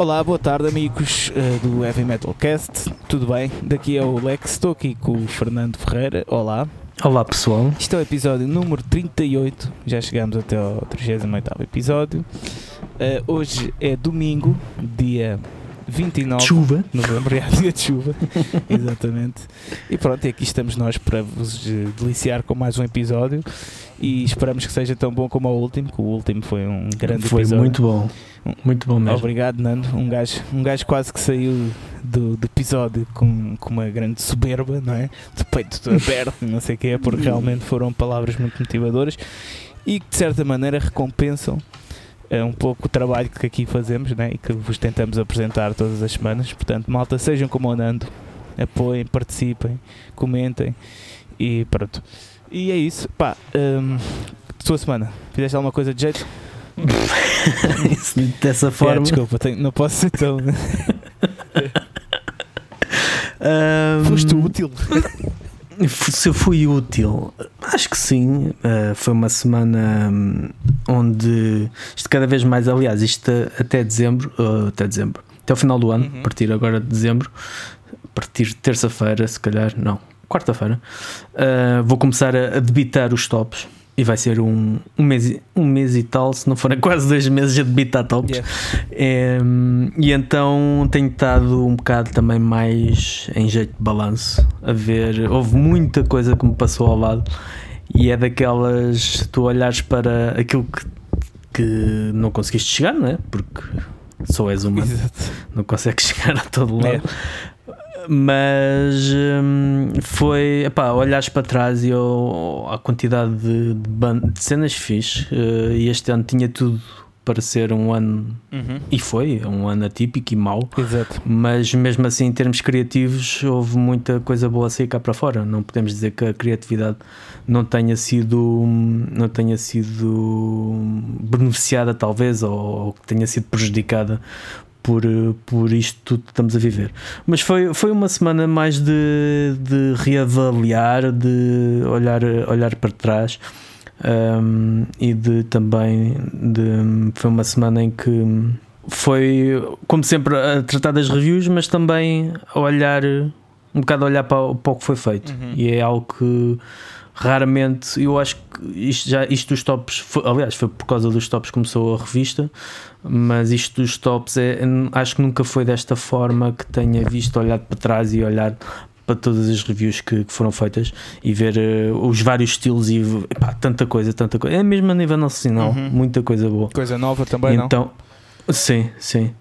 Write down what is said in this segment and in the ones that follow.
Olá, boa tarde amigos uh, do Heavy Metal Cast, tudo bem? Daqui é o Lex, estou aqui com o Fernando Ferreira, olá. Olá pessoal. Isto é o episódio número 38, já chegamos até ao 38 episódio. Uh, hoje é domingo, dia 29 chuva. de novembro, é dia de chuva, exatamente. E pronto, e aqui estamos nós para vos deliciar com mais um episódio e esperamos que seja tão bom como o último, que o último foi um grande foi episódio. Foi muito bom. Muito bom mesmo. Obrigado, Nando. Um gajo, um gajo quase que saiu do, do episódio com, com uma grande soberba, não é? De peito aberto, não sei o que é, porque realmente foram palavras muito motivadoras e que de certa maneira recompensam é um pouco o trabalho que aqui fazemos né? e que vos tentamos apresentar todas as semanas. Portanto, malta, sejam como o Nando, apoiem, participem, comentem e pronto. E é isso. Pá, um, tua semana, fizeste alguma coisa de jeito? Dessa forma. É, desculpa, tenho, não posso ser tão. um... Foste útil. Se eu fui útil, acho que sim. Uh, foi uma semana um, onde isto cada vez mais, aliás, isto até dezembro, uh, até dezembro, até o final do ano, uhum. a partir agora de dezembro, a partir de terça-feira, se calhar, não, quarta-feira, uh, vou começar a, a debitar os tops e vai ser um, um, mês, um mês e tal, se não forem quase dois meses a debitar tops. Yeah. É, e então tenho estado um bocado também mais em jeito de balanço a ver. Houve muita coisa que me passou ao lado e é daquelas tu olhares para aquilo que, que não conseguiste chegar, não é? Porque só és humano, Exato. não consegues chegar a todo lado. É mas hum, foi epá, olhares para trás e eu, a quantidade de, de, de cenas fixe uh, e este ano tinha tudo para ser um ano uhum. e foi um ano atípico e mau Exato. mas mesmo assim em termos criativos houve muita coisa boa a sair cá para fora não podemos dizer que a criatividade não tenha sido não tenha sido beneficiada talvez ou, ou que tenha sido prejudicada por, por isto tudo que estamos a viver. Mas foi, foi uma semana mais de, de reavaliar, de olhar, olhar para trás um, e de também de, foi uma semana em que foi como sempre a tratar das reviews, mas também a olhar um bocado a olhar para, para o que foi feito uhum. e é algo que raramente, eu acho que isto, já, isto dos tops, foi, aliás, foi por causa dos tops que começou a revista, mas isto dos tops é, acho que nunca foi desta forma que tenha visto, olhado para trás e olhar para todas as reviews que, que foram feitas e ver uh, os vários estilos e epá, tanta coisa, tanta coisa. É mesmo a nível nacional, uhum. muita coisa boa. Coisa nova também, então, não? Sim, sim.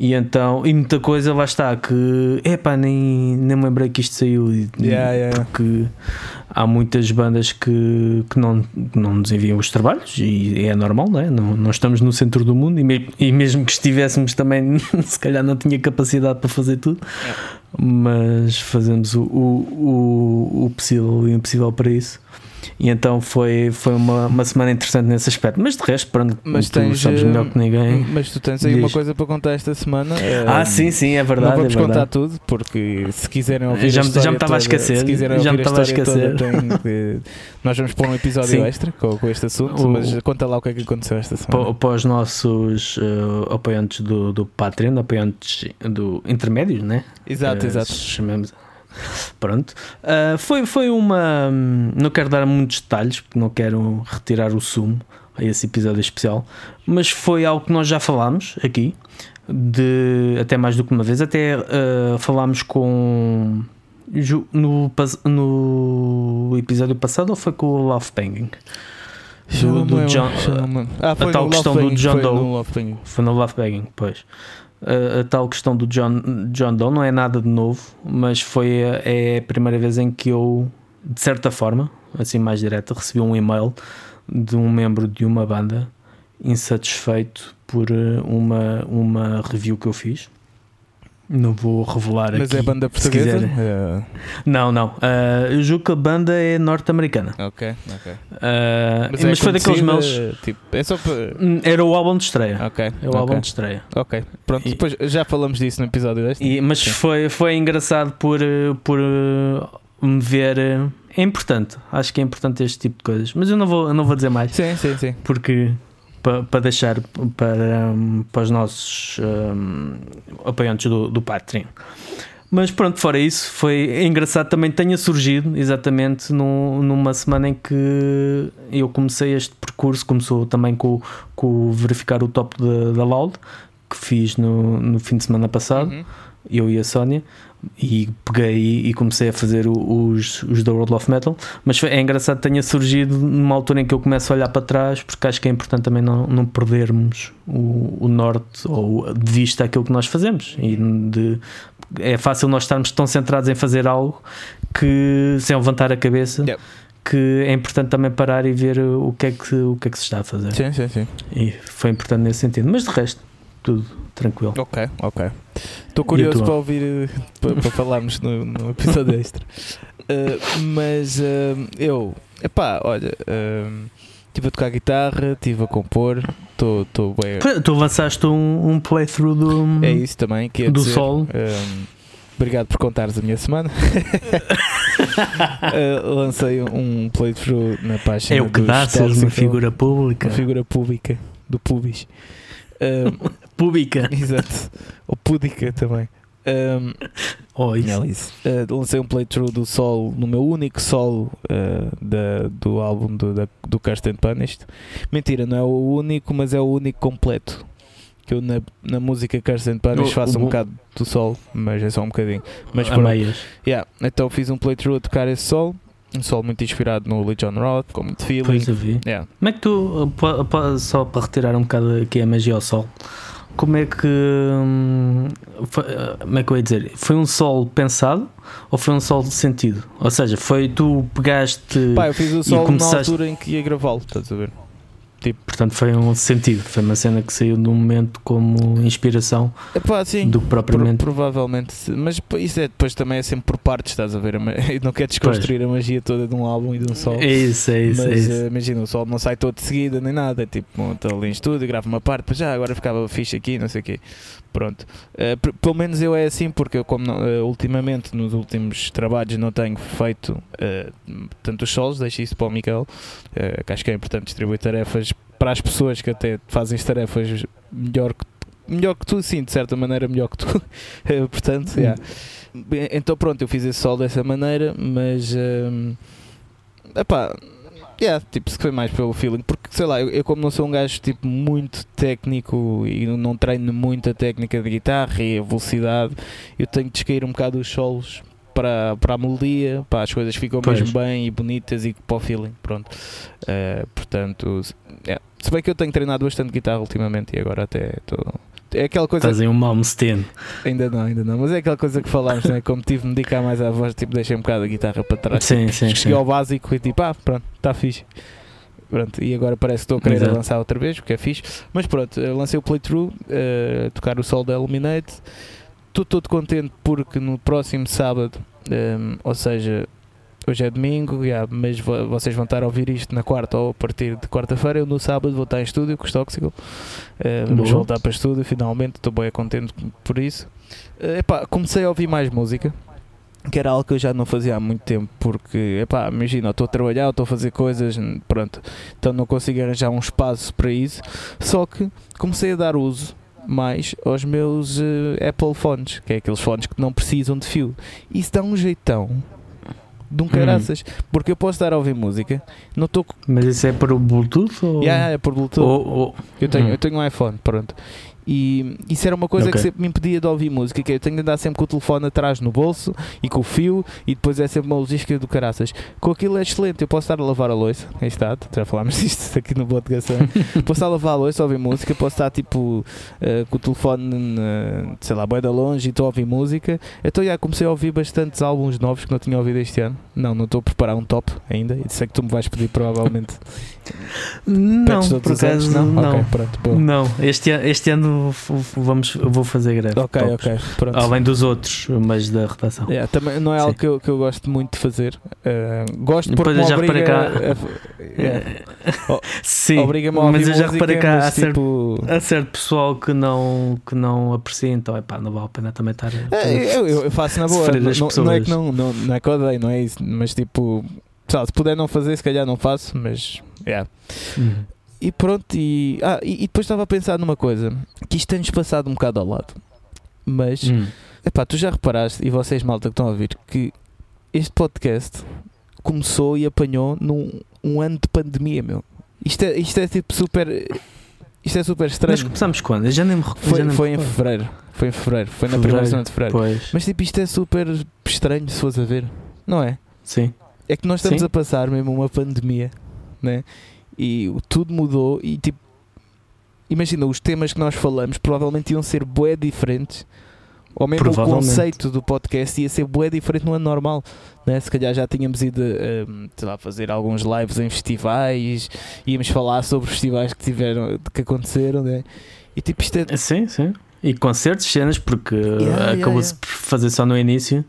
E então, e muita coisa lá está que epá, nem, nem me lembrei que isto saiu yeah, yeah. porque há muitas bandas que, que não, não nos enviam os trabalhos e é normal, não é? Não, não estamos no centro do mundo e, me, e mesmo que estivéssemos também, se calhar não tinha capacidade para fazer tudo, mas fazemos o, o, o, o possível e o impossível para isso. E então foi, foi uma, uma semana interessante nesse aspecto. Mas de resto, pronto, mas tu tens, sabes melhor que ninguém. Mas tu tens aí diz. uma coisa para contar esta semana. Ah, é, sim, sim, é verdade. Não vamos é contar tudo, porque se quiserem ouvir já, a já me estava a esquecer. Se quiserem já ouvir me estava a esquecer. Toda, tem, nós vamos pôr um episódio sim. extra com, com este assunto, o, mas conta lá o que é que aconteceu esta semana. Para, os nossos uh, apoiantes do, do Patreon, apoiantes do intermédios, né? Exato, uh, exato. Chamamos Pronto. Uh, foi, foi uma. Não quero dar muitos detalhes, porque não quero retirar o sumo a esse episódio especial, mas foi algo que nós já falámos aqui, de, até mais do que uma vez. Até uh, falámos com. No, no episódio passado ou foi com o Love Banging? Do, do John, ah, a tal questão do John Doe. Foi no Love Banging, pois a, a, tal questão do John, John Doe. Não é nada de novo, mas foi a, é a primeira vez em que eu, de certa forma, assim mais direta, recebi um e-mail de um membro de uma banda insatisfeito por eh, uma, uma review que eu fiz não vou revelar Mas aqui. Mas é banda portuguesa? É... Não, não. Uh, eu julgo que a banda é norte-americana. Ok, ok. Uh, mas, mas é foi daqueles meus. Tipo, é só para... Hum, era o álbum de estreia. Ok. É o okay. álbum de estreia. Ok. Pronto, e... depois já falamos disso no episódio deste. E, mas foi, foi engraçado por, por me ver. É importante. Acho que é importante este tipo de coisas. Mas eu não vou, eu não vou dizer mais. Sim, sim, sim. Porque para, para deixar para, um, para os nossos um, apoiantes do, do Patreon. Mas pronto, fora isso, foi engraçado também tenha surgido exatamente num, numa semana em que eu comecei este percurso, começou também com, com verificar o top da Loud, que fiz no, no fim de semana passado, uhum. eu e a Sónia, e peguei e comecei a fazer os, os da World of Metal. Mas é engraçado que tenha surgido numa altura em que eu começo a olhar para trás, porque acho que é importante também não, não perdermos o, o norte ou de vista aquilo que nós fazemos. E de, é fácil nós estarmos tão centrados em fazer algo que sem levantar a cabeça. Yep que é importante também parar e ver o que é que, o que, é que se está a fazer. Sim, sim, sim. E foi importante nesse sentido. Mas de resto, tudo tranquilo. Ok, ok. Estou curioso para ouvir, eh, para, para falarmos no, no, episódio extra. Uh, mas uh, eu, epá, olha, estive uh, a tocar guitarra, estive a compor, estou bem. Tu avançaste um, um playthrough do. É isso também, que do dizer, sol. Obrigado por contares a minha semana. uh, lancei um playthrough na página. É o que dá ser uma figura pública. Uma figura pública do Pubis. Um, Pública. Exato. Ou Púdica também. Um, oh, isso. Uh, lancei um playthrough do solo, no meu único solo uh, da, do álbum do, da, do Cast and Punished. Mentira, não é o único, mas é o único completo. Que eu na, na música Cast and Punished faço um bocado do solo, mas é só um bocadinho. Mas meias. Yeah, então fiz um playthrough a tocar esse solo um solo muito inspirado no Legion Roth, com muito feeling. Pois eu vi. Yeah. Como é que tu, só para retirar um bocado aqui a magia ao sol, como é que hum, foi, como é que eu ia dizer? Foi um solo pensado ou foi um solo de sentido? Ou seja, foi tu pegaste. Pá, eu fiz o solo começaste... na altura em que ia gravá-lo, estás a ver? Tipo, portanto, foi um sentido, foi uma cena que saiu de um momento como inspiração Epá, sim, do que propriamente. Pro, provavelmente, mas isso é depois também é sempre por partes, estás a ver? Não quer desconstruir pois. a magia toda de um álbum e de um solo. É isso, é isso. Mas é isso. Uh, imagina, o solo não sai todo de seguida nem nada, é tipo, estou ali em estúdio, gravo uma parte, já agora ficava fixe aqui, não sei o quê. Pronto, uh, pelo menos eu é assim, porque eu, como uh, ultimamente, nos últimos trabalhos, não tenho feito uh, tanto os solos, deixo isso para o Miguel, que acho que é importante distribuir tarefas para as pessoas que até fazem as tarefas melhor que, melhor que tu, sim, de certa maneira, melhor que tu. Portanto, yeah. então pronto, eu fiz esse solo dessa maneira, mas. Um, epá, Yeah, tipo, se foi mais pelo feeling, porque sei lá, eu, eu, como não sou um gajo tipo muito técnico e não treino muito a técnica de guitarra e a velocidade, eu tenho de descair um bocado os solos para, para a melodia, para as coisas ficam pois. mesmo bem e bonitas e para o feeling, pronto. Uh, portanto, yeah. se bem que eu tenho treinado bastante guitarra ultimamente e agora até estou é aquela coisa. Estás em um Malmsteen. Ainda não, ainda não. Mas é aquela coisa que falámos, né? como tive de me dedicar mais à voz, tipo, deixei um bocado a guitarra para trás. Sim, tipo, sim. Cheguei ao básico e tipo, ah, pronto, está fixe. Pronto, e agora parece que estou a querer Exato. lançar outra vez, porque é fixe. Mas pronto, lancei o playthrough, uh, tocar o sol da Illuminate. Estou todo contente porque no próximo sábado, um, ehm, ou seja, hoje é domingo, yeah, mas vocês vão estar a ouvir isto na quarta ou a partir de quarta-feira. Eu no sábado vou estar em estúdio com os Tóxico. Uh, vamos voltar para estúdio finalmente. Estou bem contente por isso. Uh, epá, comecei a ouvir mais música. Que era algo que eu já não fazia há muito tempo, porque, epá, imagina, estou a trabalhar, estou a fazer coisas, pronto, então não consigo arranjar um espaço para isso. Só que comecei a dar uso mais aos meus uh, Apple Phones, que é aqueles fones que não precisam de fio. Isso dá um jeitão de um hum. caraças. Hum. Porque eu posso estar a ouvir música, não estou. Mas isso é por Bluetooth? Ou... Yeah, é por Bluetooth. Ou, ou... Eu, tenho, hum. eu tenho um iPhone, pronto. E isso era uma coisa okay. que sempre me impedia de ouvir música, que eu tenho de andar sempre com o telefone atrás no bolso e com o fio, e depois é sempre uma logística do caraças. Com aquilo é excelente, eu posso estar a lavar a louça, aí está, já falámos disto aqui no podcast, posso estar a lavar a louça, a ouvir música, posso estar tipo uh, com o telefone, uh, sei lá, bem da longe e estou a ouvir música. Então já comecei a ouvir bastantes álbuns novos que não tinha ouvido este ano. Não, não estou a preparar um top ainda, e sei que tu me vais pedir provavelmente. não, por acaso não. Não. Okay, pronto, não, este, este ano vamos, vou fazer greve. Ok, tops. ok. Pronto. Além dos outros, mas da redação. Yeah, também não é algo que eu, que eu gosto muito de fazer. Uh, gosto porque Depois já obriga cá. A, yeah. oh, Sim, obriga-me a mas eu já reparei cá há, tipo... certo, há certo pessoal que não, que não aprecia, então é pá, não vale a pena também estar. É, eu, eu, faço na boa. Não, não, é que não, não, não é que odeio, não é isso, mas tipo, se puder não fazer, se calhar não faço, mas yeah. Uhum. E pronto, e, ah, e, e depois estava a pensar numa coisa, que isto tem-nos passado um bocado ao lado. Mas, Hum. epá, tu já reparaste, e vocês malta que estão a ouvir, que este podcast começou e apanhou num um ano de pandemia, meu. Isto é, isto é tipo super. Isto é super estranho. começámos quando? Eu já nem me recordo. Foi, foi em fevereiro. Foi em fevereiro. Foi na primeira semana de fevereiro. Pois, Mas tipo, isto é super estranho se fores a ver, não é? sim. É que nós estamos Sim. a passar mesmo uma pandemia, né? E tudo mudou e tipo, imagina, os temas que nós falamos provavelmente iam ser bué diferentes. Ou mesmo o conceito do podcast ia ser bué diferente no ano normal. Né? Se calhar já tínhamos ido hum, sei lá, fazer alguns lives em festivais, íamos falar sobre festivais que tiveram, que aconteceram, né? E tipo, isto é, Sim, sim. E concertos, cenas, porque yeah, acabou-se yeah. por fazer só no início,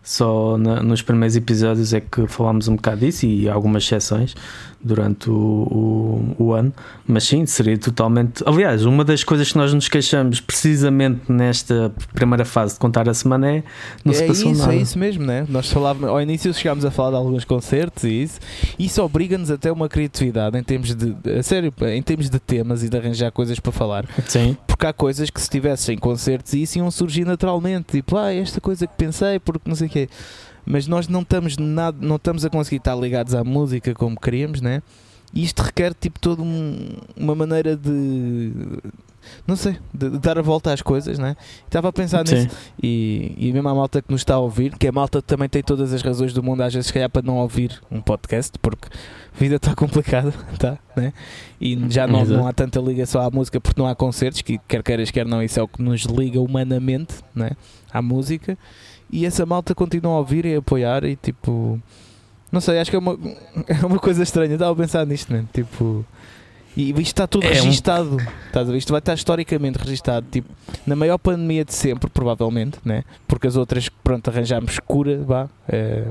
só na- nos primeiros episódios é que falámos um bocado disso e algumas exceções durante o, o, o ano, mas sim, seria totalmente. Aliás, uma das coisas que nós nos queixamos precisamente nesta primeira fase de contar a semana é não se é passou isso, nada. é isso mesmo, né? Nós falávamos, ao início chegámos a falar de alguns concertos e isso. Isso obriga-nos até uma criatividade em termos de, a sério, em termos de temas e de arranjar coisas para falar. Sim, Porque há coisas que se tivessem concertos e isso iam surgir naturalmente. Tipo, ah, esta coisa que pensei, porque não sei o quê. Mas nós não estamos nada, não estamos a conseguir estar ligados à música como queríamos, né? E isto requer tipo toda um- uma maneira de não sei, de, de dar a volta às coisas, né? Estava a pensar nisso sim. e, e mesmo a malta que nos está a ouvir, que a malta também tem todas as razões do mundo, às vezes, se calhar, para não ouvir um podcast, porque a vida está complicada, tá? Né? E já não, não há tanta ligação à música porque não há concertos, que quer queiras, quer não, isso é o que nos liga humanamente né? à música. E essa malta continua a ouvir e a apoiar e tipo. Não sei, acho que é uma, é uma coisa estranha. Estava a pensar nisto, né? Tipo. E isto está tudo É um- registado. Ver? Isto vai estar historicamente registado. Tipo, na maior pandemia de sempre, provavelmente, né? Porque as outras, pronto, arranjámos cura, vá. é,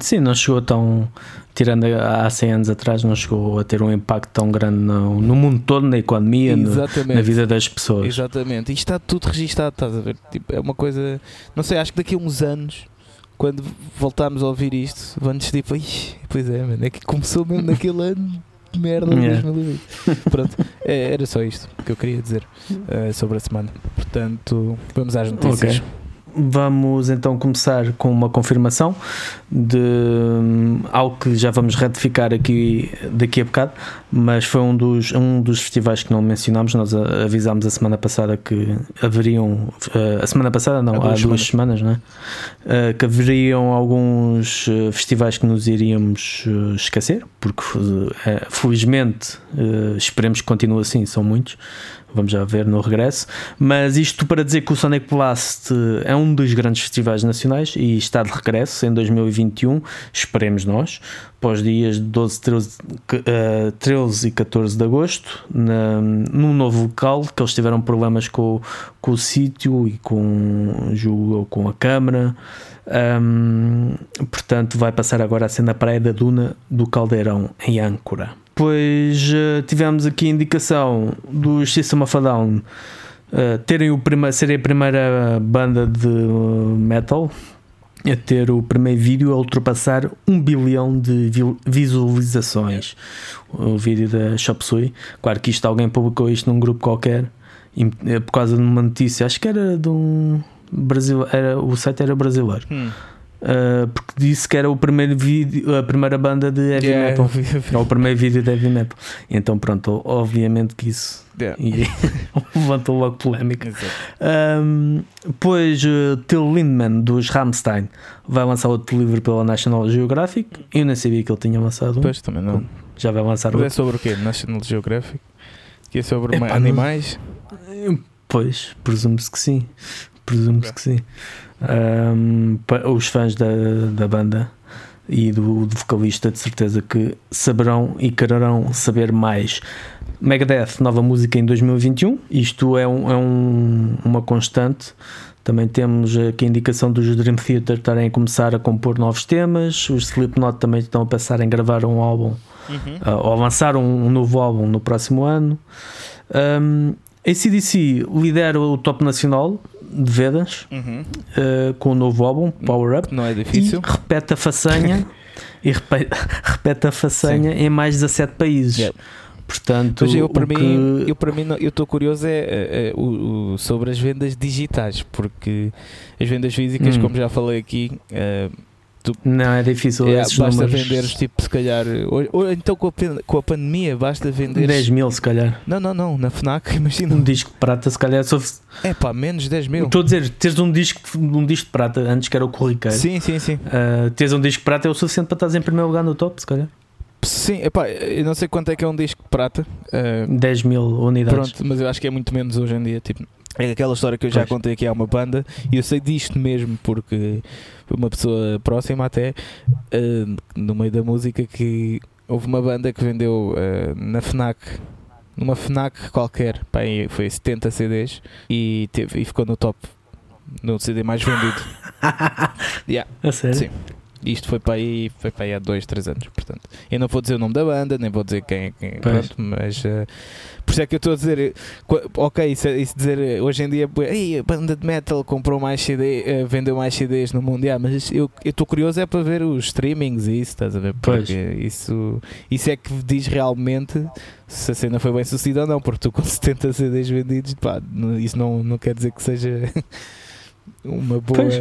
Sim, não chegou tão. Tirando há 100 anos atrás, não chegou a ter um impacto tão grande no, no mundo todo, na economia, no- na vida das pessoas. Exatamente. Isto está tudo registado, estás a ver? Tipo, é uma coisa. Não sei, acho que daqui a uns anos, quando voltarmos a ouvir isto, vamos tipo, "Ih, pois é, mano, é que começou mesmo naquele ano de merda de Yeah. 2020. Pronto, é, era só isto que eu queria dizer eh, sobre a semana. Portanto, vamos às notícias. Ok. Vamos então começar com uma confirmação de hum, algo que já vamos retificar aqui daqui a bocado, mas foi um dos, um dos festivais que não mencionámos. Nós avisámos a semana passada que haveriam, eh, a semana passada não, Há há duas duas, semanas, não é? Eh, que haveriam alguns eh, festivais que nos iríamos esquecer, porque felizmente esperemos que continue assim, são muitos. Vamos já ver no regresso. Mas isto para dizer que o Sonic Blast é um dos grandes festivais nacionais e está de regresso em 2021. Esperemos nós, os dias 12, 13, que- eh, 13 e 14 de agosto, na, num novo local, que eles tiveram problemas com, com o sítio e com, julgo, com a câmara. Ahm, portanto, vai passar agora a ser na Praia da Duna do Caldeirão, em Âncora. Depois eh, tivemos aqui a indicação dos System of a Down eh, terem o prima, serem a primeira banda de eh, metal a ter o primeiro vídeo a ultrapassar um bilhão de vi- visualizações. O vídeo da Chop Suey. Claro que isto alguém publicou isto num grupo qualquer por causa de uma notícia, acho que era de um Brasil, era, o site era brasileiro. Hum. Uh, porque disse que era o primeiro vídeo, a primeira banda de heavy Yeah, metal. É o primeiro vídeo de heavy metal. Então, pronto, obviamente que isso Yeah. levantou logo polémica. Um, depois, uh, Till Lindemann dos Rammstein vai lançar outro livro pela National Geographic. Eu nem sabia que ele tinha lançado um. Pois também não. Já vai lançar Mas é outro. sobre o quê? National Geographic? Que é sobre Epá, ma- não- animais? Pois, presume-se que sim. Presume-se que sim. Um, os fãs da, da banda e do, do vocalista, de certeza que saberão e quererão saber mais. Megadeth, nova música em 2021. Isto é, um, é um- uma constante. Também temos aqui a indicação dos Dream Theater estarem a começar a compor novos temas. Os Slipknot também estão a pensar em gravar um álbum Uhum. uh, ou lançar um, um novo álbum no próximo ano. Um, ACDC lidera o top nacional de vendas Uhum. uh, com o novo álbum Power Up Não é e difícil. repete a façanha e repete, repete a façanha em mais 17 países. Yep. Portanto, Mas eu para mim, que- eu para mim eu estou curioso é, é, é, o, o- sobre as vendas digitais, porque as vendas físicas, Hum. como já falei aqui, eh, não é difícil. é, basta números, venderes tipo se calhar ou, ou então com a, com a pandemia basta vender 10 mil, se calhar. Não, não, não, na FNAC imagina. Um disco de prata, se calhar, é sufici- É pá, menos 10 mil. Estou a dizer, teres um disco, um disco de prata, antes que era o corriqueiro, Sim, sim, sim. uh, teres um disco de prata é o suficiente para estás em primeiro lugar no top, se calhar. Sim, epá, eu não sei quanto é que é um disco de prata. eh, 10 mil unidades. Pronto, mas eu acho que é muito menos hoje em dia. Tipo, é aquela história que eu já contei que há uma banda e eu sei disto mesmo porque foi uma pessoa próxima até eh, no meio da música que houve uma banda que vendeu eh, na FNAC numa FNAC qualquer, aí foi 70 CDs e, teve, e ficou no top no CD mais vendido. Yeah. A sério? Sim. Isto foi para aí, foi para aí há 2, 3 anos, portanto. Eu não vou dizer o nome da banda, nem vou dizer quem é quem, pronto, mas eh, por isso é que eu estou a dizer, eh, ok, isso, é- isso dizer eh, hoje em dia, Ei, a banda de metal comprou mais CD, eh, vendeu mais CDs no mundo, yeah, mas eu estou curioso é para ver os streamings e isso, estás a ver? Pois. Porque isso, isso é que diz realmente se a cena foi bem sucedida ou não, porque tu com 70 CDs vendidos, pá, isso não, não quer dizer que seja uma boa. Pois.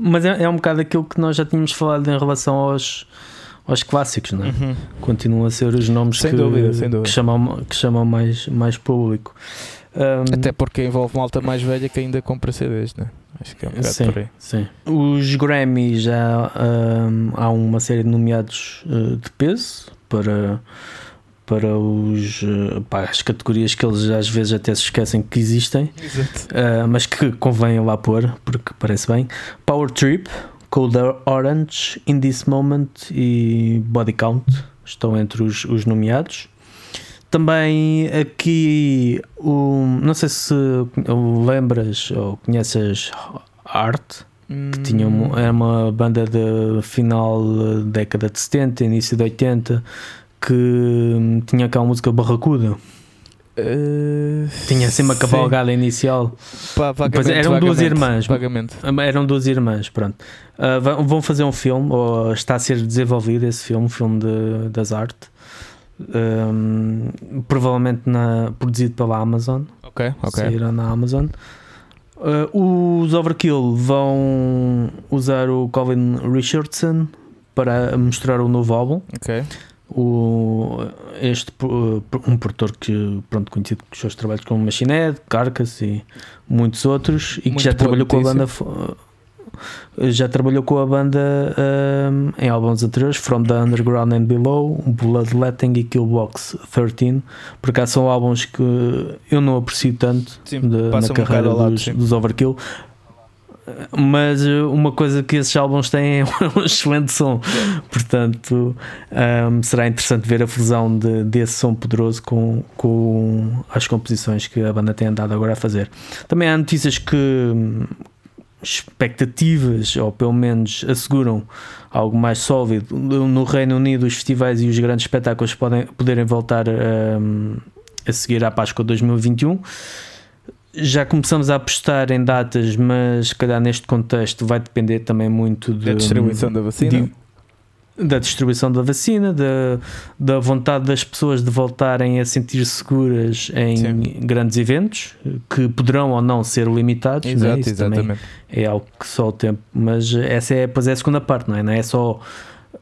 Mas é, é um bocado aquilo que nós já tínhamos falado em relação aos, aos clássicos, não é? Uhum. Continuam a ser os nomes Sem que, dúvida, sem dúvida. que chamam, que chamam mais, mais público. Um, Até porque envolve malta mais velha que ainda compra CDs, né? Acho que é um bocado Sim. por aí. Sim. Os Grammy já um, há uma série de nomeados uh, de peso para, para os, uh, pá, as categorias que eles às vezes até se esquecem que existem, Exato. uh, mas que convém lá pôr, porque parece bem. Power Trip, Cold Orange, In This Moment e Body Count estão entre os, os nomeados. Também aqui, o, não sei se lembras ou conheces Art, que tinha Hum. uma, era uma banda de final da década de 70, início de 80, que hum, tinha aquela música Barracuda. Uh, Tinha assim uma cavalgada inicial. Pá, vagamente, eram duas vagamente, irmãs. Vagamente. Eram duas irmãs, pronto. Ah, va- vão fazer um filme, ou está a ser desenvolvido esse filme, um filme de, das artes. Hum, provavelmente na, produzido pela Amazon. Ok, ok. saíram na Amazon. Uh, os Overkill vão usar o Colin Richardson para mostrar o novo álbum. Ok. O, este uh, um produtor que pronto conhecido com os seus trabalhos como Machine Head, Carcass e muitos outros e que Muito já boa trabalhou com a notícia. banda fo- já trabalhou com a banda um, em álbuns anteriores From the Underground and Below Bloodletting e Killbox 13 por acaso são álbuns que eu não aprecio tanto Sim, na um carreira lado, dos, sim. dos Overkill mas uh, uma coisa que esses álbuns têm é um excelente som. Portanto um, será interessante ver a fusão de- desse som poderoso com, com as composições que a banda tem andado agora a fazer. Também há notícias que hum, expectativas ou pelo menos asseguram algo mais sólido. No no Reino Unido os festivais e os grandes espetáculos podem poderem voltar hum, a seguir à Páscoa 2021 já começamos a apostar em datas, mas se calhar neste contexto vai depender também muito de- Da distribuição da vacina. de- da distribuição da vacina, da, da vontade das pessoas de voltarem a sentir-se seguras em Sim. grandes eventos, que poderão ou não ser limitados. não é? Exato, também exatamente. é algo que só o tempo. Mas essa é, pois é a segunda parte, não é? Não é só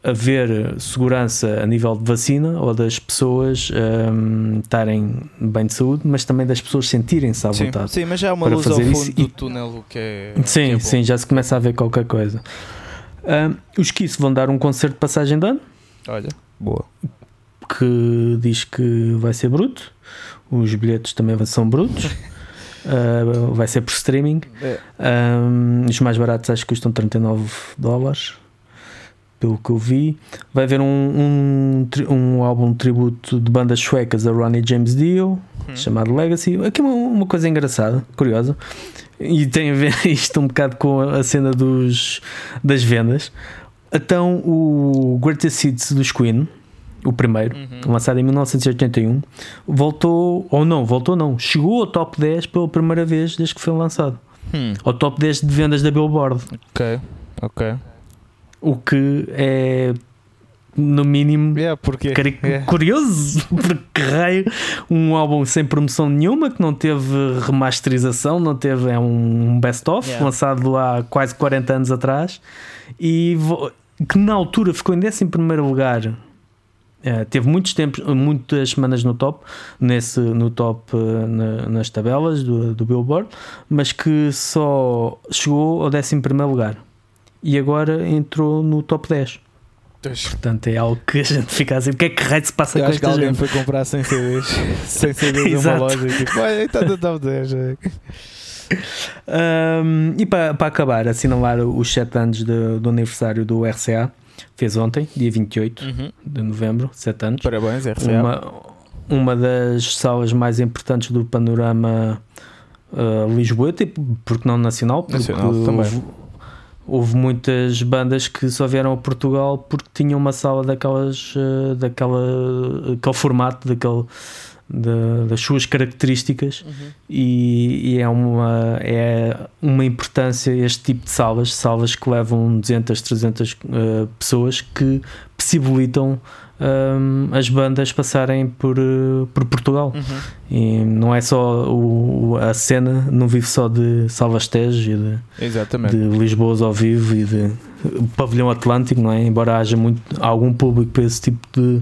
haver segurança a nível de vacina ou das pessoas hum, estarem bem de saúde, mas também das pessoas sentirem-se à Sim, vontade. sim, mas já há uma para luz ao fazer fundo isso do túnel, o que é. o que Sim, é sim, já se começa a ver qualquer coisa. Hum, os Kiss vão dar um concerto de passagem de ano Olha, boa. que diz que vai ser bruto. Os bilhetes também são brutos. Uh, vai ser por streaming. É, Um, os mais baratos acho que custam 39 dólares, pelo que eu vi. Vai haver um, um, um álbum de tributo de bandas suecas a Ronnie James Dio, Hum. chamado Legacy. Aqui uma, uma coisa engraçada, curiosa, e tem a ver isto um bocado com a cena dos, das vendas. Então, o Greatest Hits dos Queen, o primeiro, Uhum. lançado em 1981, voltou, ou não, voltou não, chegou ao top 10 pela primeira vez desde que foi lançado. Hum, Ao top 10 de vendas da Billboard. ok, ok. O que é no mínimo Yeah, porque, cari- yeah. curioso, porque raio, um álbum sem promoção nenhuma, que não teve remasterização, não teve, é um best-of, Yeah. lançado há quase 40 anos atrás, e vo- que na altura ficou em 11 lugar. Eh, teve muitos tempos, muitas semanas no top, nesse, no top eh, na- nas tabelas do, do Billboard, mas que só chegou ao 11 lugar e agora entrou no top 10. Portanto, é algo que a gente fica assim: o que é que raio se passa Eu com acho que alguém gente? foi comprar 100 CDs, 100 CDs a uma loja e tipo, olha, está no top 10. é. Um, e para, para acabar, assinalar os 7 anos de- do aniversário do RCA, fez ontem, dia 28 Uhum. de novembro, 7 anos. Parabéns, RCA. Uma, uma das salas mais importantes do panorama uh, Lisboeta, e porque não nacional, porque Nacional também. Houve, muitas bandas que só vieram a Portugal porque tinham uma sala daquelas, uh, daquela, aquele formato, daquele, da- das suas características Uhum. e, e é, uma, é uma importância este tipo de salas, salas que levam 200, 300 eh, pessoas que possibilitam hum, as bandas passarem por, eh, por Portugal. Uhum. E não é só o, a cena, não vive só de Salvas Tejo e de, de Lisboa ao vivo e de pavilhão Atlântico, não é? Embora haja muito, algum público para esse tipo de,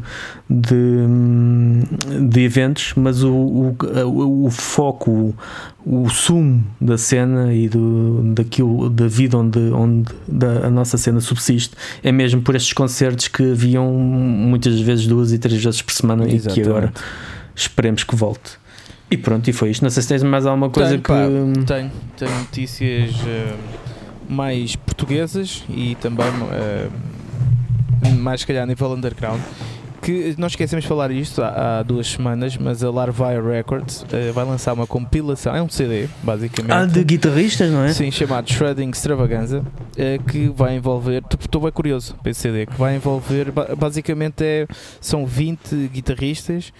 de, hum, de eventos, mas o, o, o- foco, o, o sumo da cena e do, daquilo, da vida onde, onde da, a nossa cena subsiste é mesmo por estes concertos que haviam muitas vezes duas e três vezes por semana e que Exatamente. agora esperemos que volte. E pronto, e foi isto. Não sei se tens mais alguma coisa Tenho, que. pá, Tenho, tenho notícias eh, mais portuguesas e também eh, mais se calhar a nível underground. Que nós esquecemos de falar isto há, há duas semanas, mas a Larvae Records eh, vai lançar uma compilação, é um CD, basicamente. Ah, de guitarristas, não é? Sim, chamado Shredding Extravaganza, eh, que vai envolver, estou bem curioso para esse CD, que vai envolver, ba- basicamente é, são 20 guitarristas,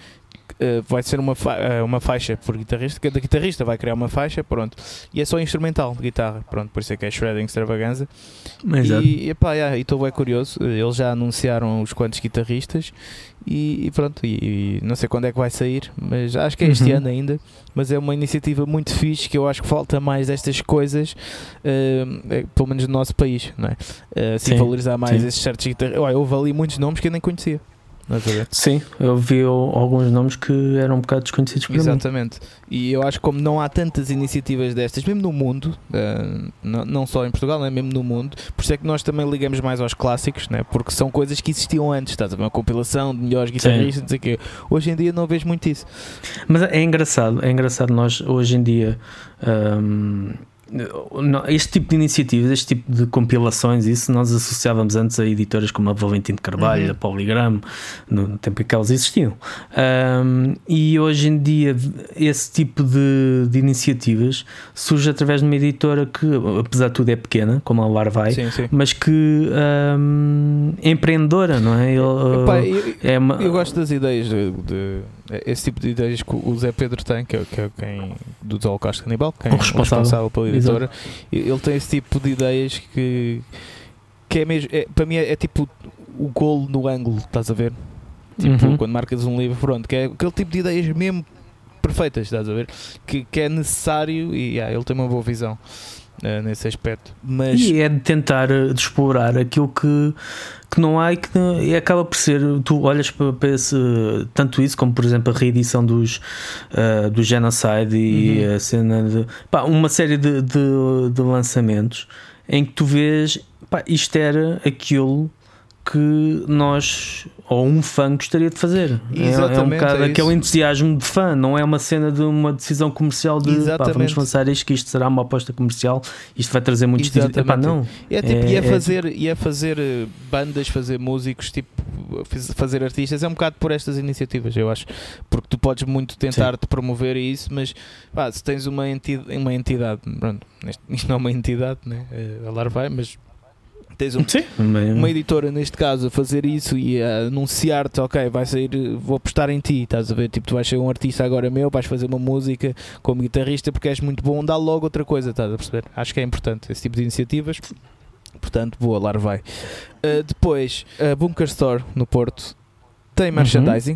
eh, vai ser uma, fa- eh, uma faixa por guitarrista, cada guitarrista vai criar uma faixa, pronto, e é só instrumental de guitarra, pronto, por isso é que é Shredding Extravaganza, Exato. e epá, yeah, e estou bem curioso, eh, eles já anunciaram os quantos guitarristas, e, e pronto, e, e não sei quando é que vai sair, mas acho que é este Uhum. ano ainda, mas é uma iniciativa muito fixe que eu acho que falta mais destas coisas, eh, pelo menos no nosso país, não é? Eh, assim Sim, valorizar mais sim. esses certos guitarristas. Houve ali muitos nomes que eu nem conhecia. Sim, eu vi alguns nomes que eram um bocado desconhecidos para mim. Exatamente. E eu acho que como não há tantas iniciativas destas, mesmo no mundo, eh, não, não só em Portugal, né, mesmo no mundo, por isso é que nós também ligamos mais aos clássicos, né, porque são coisas que existiam antes, estás a ver? Uma compilação de melhores guitarristas, não sei o quê. Hoje em dia não vejo muito isso. Mas é engraçado, é engraçado nós hoje em dia não- este tipo de iniciativas, este tipo de compilações, isso nós associávamos antes a editoras como a Valentim de Carvalho, Uhum. a Polygram, no tempo em que elas existiam. Hum, e hoje em dia esse tipo de, de iniciativas surge através de uma editora que, apesar de tudo, é pequena, como a Larvai, Sim, sim. mas que hum, é empreendedora, não é? Ele, Epá, eu, é uma, eu gosto das ideias de, de- esse tipo de ideias que o Zé Pedro tem, que é, que é quem do Holocausto Canibal, quem O é o responsável. responsável pela editora. E Ele tem esse tipo de ideias que, que é mesmo, é- para mim é, é tipo o golo no ângulo, estás a ver? Tipo, Uhum. quando marcas um livro, pronto, que é aquele tipo de ideias mesmo perfeitas, estás a ver? Que, que é necessário e yeah, ele tem uma boa visão eh, nesse aspecto. Mas E é de tentar eh, de explorar aquilo que, que não há e que não- e acaba por ser. Tu olhas para, para esse. Tanto isso como, por exemplo, a reedição dos, ah, do Genocide e Uhum. a cena de. pá, uma série de, de, de lançamentos em que tu vês. Pá, isto era aquilo que nós ou um fã gostaria de fazer. É- é, um Exatamente, bocado é aquele entusiasmo de fã, não é uma cena de uma decisão comercial de pá, vamos Exatamente. lançar isto, que isto será uma aposta comercial, isto vai trazer muitos títulos. Epá, Exatamente. não. É, tipo, É- e é é fazer, é fazer eh, bandas, fazer músicos, tipo, fazer artistas, é um bocado por estas iniciativas, eu acho. Porque tu podes muito tentar te promover isso, mas pá, se tens uma entidade, uma entidade pronto, isto não é uma entidade, né? eh, a Larvai, mas tens um, Sim, uma editora neste caso a fazer isso e a anunciar-te, ok, vai sair, vou apostar em ti, estás a ver? Tipo, tu vais ser um artista agora meu, vais fazer uma música como guitarrista porque és muito bom, dá logo outra coisa, estás a perceber? Acho que é importante esse tipo de iniciativas. Portanto, boa, lá vai. Uh, depois, a Bunker Store no Porto tem Uhum.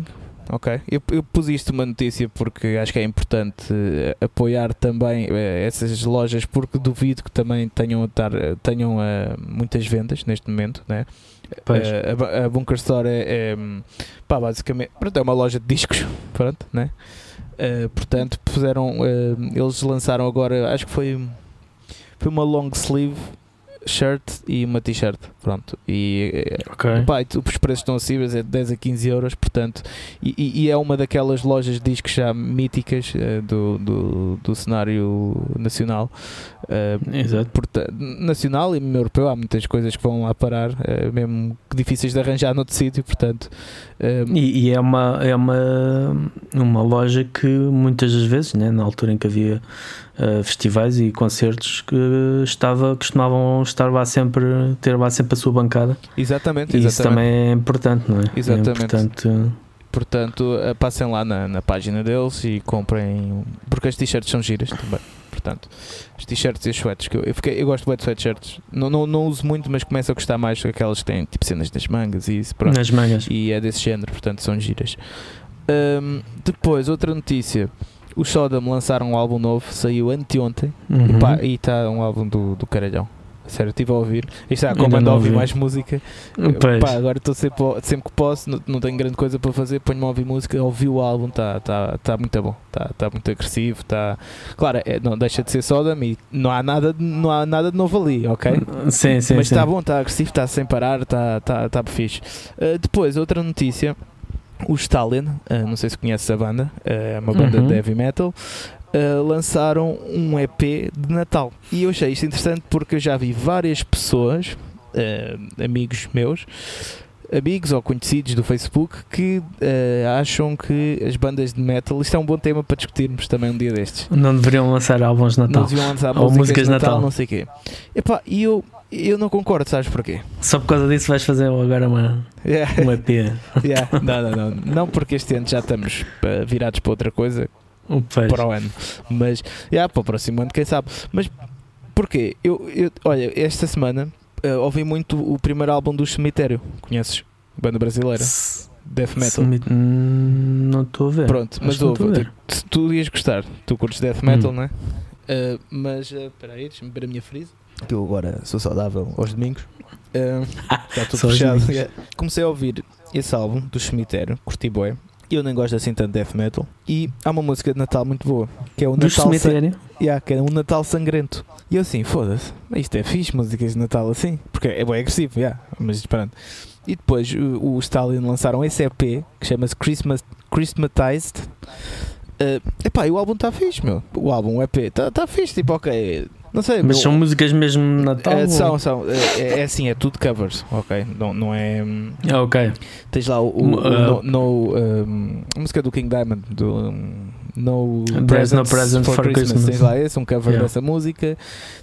Ok, eu, eu pus isto uma notícia porque acho que é importante eh, apoiar também eh, essas lojas porque duvido que também tenham, a tenham eh, muitas vendas neste momento, né? A, Bu- a Bunker Store é, é, pá, basicamente pronto, é uma loja de discos, pronto, né? Eh, portanto, puseram, eh, eles lançaram agora, acho que foi, foi uma long sleeve shirt e uma t-shirt, pronto, e eh, Ok. Pá, os preços estão acessíveis, é de 10 a 15 euros, portanto, e, e- é uma daquelas lojas de discos já míticas eh, do, do, do cenário nacional. eh, Exato. porta- nacional e europeu, há muitas coisas que vão lá parar, eh, mesmo difíceis de arranjar noutro sítio, portanto. E, e é, uma, é uma, uma loja que muitas das vezes, né, na altura em que havia uh, festivais e concertos, que estava, costumavam estar lá sempre, ter lá sempre a sua bancada. exatamente, E isso exatamente. também é importante, não é? Exatamente. É importante, Portanto, eh, passem lá na, na página deles e comprem, porque as t-shirts são giras também. Portanto, as t-shirts e as sweats, que eu, eu, fiquei, eu gosto muito de sweatshirts, não, não, não uso muito, mas começo a gostar mais aquelas que têm tipo cenas das mangas e isso, pronto. nas mangas. E é desse género, portanto são giras. Ahm, depois, outra notícia: os Sodom lançaram um álbum novo, saiu anteontem Uhum. e está um álbum do, do caralhão. Sério, estive a ouvir. Isto está, como Ainda ando a ouvir ouvi. mais música. Pá, agora estou sempre, sempre que posso, não, não tenho grande coisa para fazer, ponho-me a ouvir música, ouvi o álbum, está tá, tá muito bom, está tá muito agressivo, está. Claro, é, não deixa de ser Sodom e não há nada, de- não há nada de novo ali, ok? Sim, sim, Mas está bom, está agressivo, está sem parar, está tá, tá fixe. Uh, depois, outra notícia: o Stalin, uh, não sei se conheces a banda, uh, é uma banda Uhum. de heavy metal. uh, lançaram um EP de Natal e eu achei isto interessante porque eu já vi várias pessoas, uh, amigos meus, amigos ou conhecidos do Facebook, que uh, acham que as bandas de metal, isto é um bom tema para discutirmos também um dia destes. Não deveriam lançar álbuns de Não Natal. deviam lançar Ou músicas, de Natal, Natal. não sei o quê. Epá, e eu, eu não concordo, sabes porquê? Só por causa disso vais fazer agora uma, Yeah. um EP. Yeah. Não, não, não. Não porque este ano já estamos uh, virados para outra coisa pois. para o ano. Mas, yeah, para o próximo ano, quem sabe. Mas porquê? Eu, eu, olha, esta semana uh, ouvi muito o primeiro álbum do Cemitério. Conheces? Banda brasileira. Death Metal. Hum, Não estou a ver. Pronto, mas ouve, ver. tu, tu ias gostar. Tu curtes Death Metal, Hum. não é? Uh, mas, uh, espera aí, deixa-me ver a minha frisa. Que eu agora sou saudável aos domingos. Uh, está tudo fechado. Yeah. Comecei a ouvir esse álbum do Cemitério, curti bué. Eu nem gosto assim tanto de death metal. E há uma música de Natal muito boa, que é o Do Natal, cemitério. Yeah, que é um Natal Sangrento. E eu assim, foda-se, mas isto é fixe, músicas de Natal assim, porque é bem agressivo, yeah, mas pronto. E depois o, o Stalin lançaram esse EP que chama-se Christmas, Christmatized. Uh, epá, e o álbum está fixe, meu. O álbum, o EP, está tá fixe, tipo, ok. Não sei, Mas são músicas mesmo de Natal? é, são, são. É, é assim, é tudo covers, ok? Não, não é. hum, Ah, ok. Tens lá o, o uh, no, no, um, a música do King Diamond, do um, No There's no present for, for Christmas. Christmas. Tens lá esse, um cover Yeah. dessa música.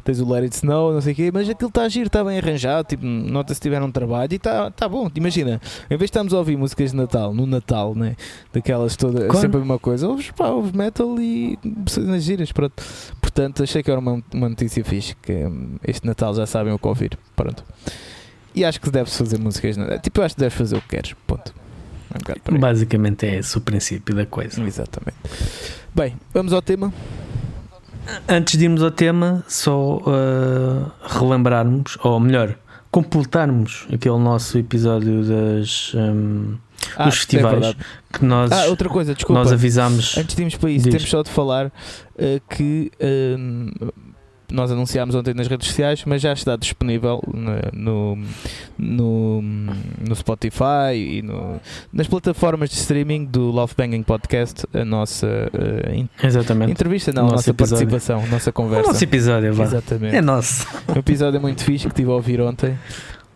Tens o Let It Snow, não sei o quê, mas aquilo está giro, está bem arranjado. Tipo, nota se tiveram um trabalho e está tá bom. Imagina, em vez de estarmos a ouvir músicas de Natal, no Natal, né? daquelas todas, Claro. sempre a mesma coisa, ouves, pá, ouves metal e cenas giras. Pronto. Portanto, achei que era uma, uma notícia fixe. Que hum, este Natal já sabem o que ouvir. Pronto. E acho que deves fazer músicas. de Natal. Tipo, acho que deves fazer o que queres. Ponto. É um. Basicamente é esse o princípio da coisa. Exatamente. Bem, vamos ao tema. Antes de irmos ao tema, só uh, relembrarmos, ou melhor, completarmos aquele nosso episódio das, um, Ah, dos festivais é que nós, ah, outra coisa, desculpa. nós avisámos. Antes de irmos para isso, Diz. temos só de falar eh, que eh, nós anunciámos ontem nas redes sociais, mas já está disponível no, no, no Spotify e no- nas plataformas de streaming do Love Banging Podcast a nossa in- Exatamente. entrevista, não, O a nossa episódio. participação, a nossa O conversa. nosso episódio, vá. Exatamente. É nosso. Um episódio muito fixe que estive a ouvir ontem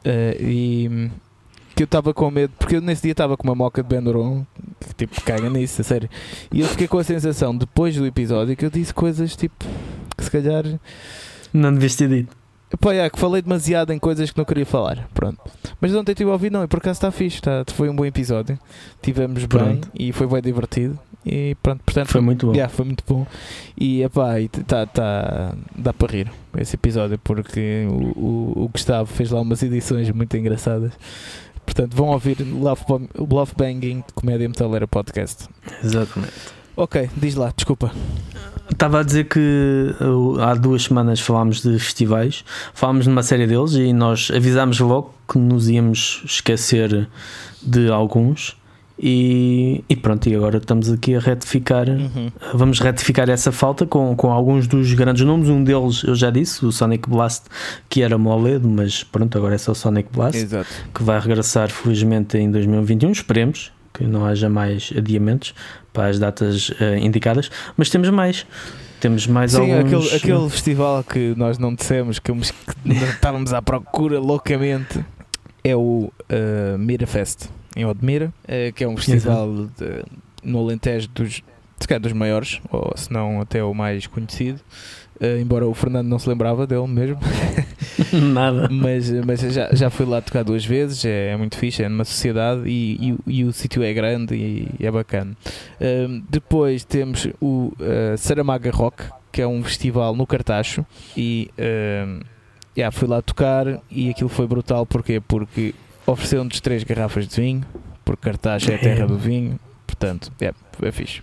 eh, e eu estava com medo, porque eu nesse dia estava com uma moca de Bendoron, que tipo caga nisso, a sério. E eu fiquei com a sensação, depois do episódio, que eu disse coisas tipo que se calhar. Não devias ter dito. Pá, é, que falei demasiado em coisas que não queria falar. Pronto. Mas ontem estive a ouvir, não, e por acaso está fixe. Está, foi um bom episódio. Tivemos bem Pronto. e foi bem divertido. E pronto, portanto, Foi muito bom. Yeah, foi muito bom. E epá, e tá, tá, dá para rir esse episódio porque o, o, o Gustavo fez lá umas edições muito engraçadas. Portanto, vão ouvir Love, Love Banging Comédia Metaleira Podcast. Exatamente. Ok, diz lá, desculpa. Estava a dizer que uh, há duas semanas falámos de festivais, falámos de uma série deles e nós avisámos logo que nos íamos esquecer de alguns. E, e pronto, e agora estamos aqui a retificar. Uhum. Vamos retificar essa falta com, com alguns dos grandes nomes. Um deles eu já disse, o Sonic Blast, que era Moledo, mas pronto, agora é só Sonic Blast, Exato. que vai regressar felizmente em 2021. Esperemos que não haja mais adiamentos para as datas eh, indicadas, mas temos mais. Temos mais Sim, alguns. aquele, aquele festival que nós não dissemos, que, que estávamos à procura loucamente, é o uh, Mirafest, em Odmira, uh, que é um festival de- no Alentejo dos, se calhar dos maiores, ou se não até o mais conhecido. Uh, embora o Fernando não se lembrava dele mesmo, Nada. mas, mas já, já fui lá tocar duas vezes, é, é muito fixe, é numa sociedade e, e, e o sítio é grande e, é bacana. Um, depois temos o uh, Saramaga Rock, que é um festival no Cartacho e um, yeah, fui lá tocar e aquilo foi brutal, porquê? Porque ofereceram-nos três garrafas de vinho, porque Cartacho é a terra do vinho, portanto, yeah, é fixe.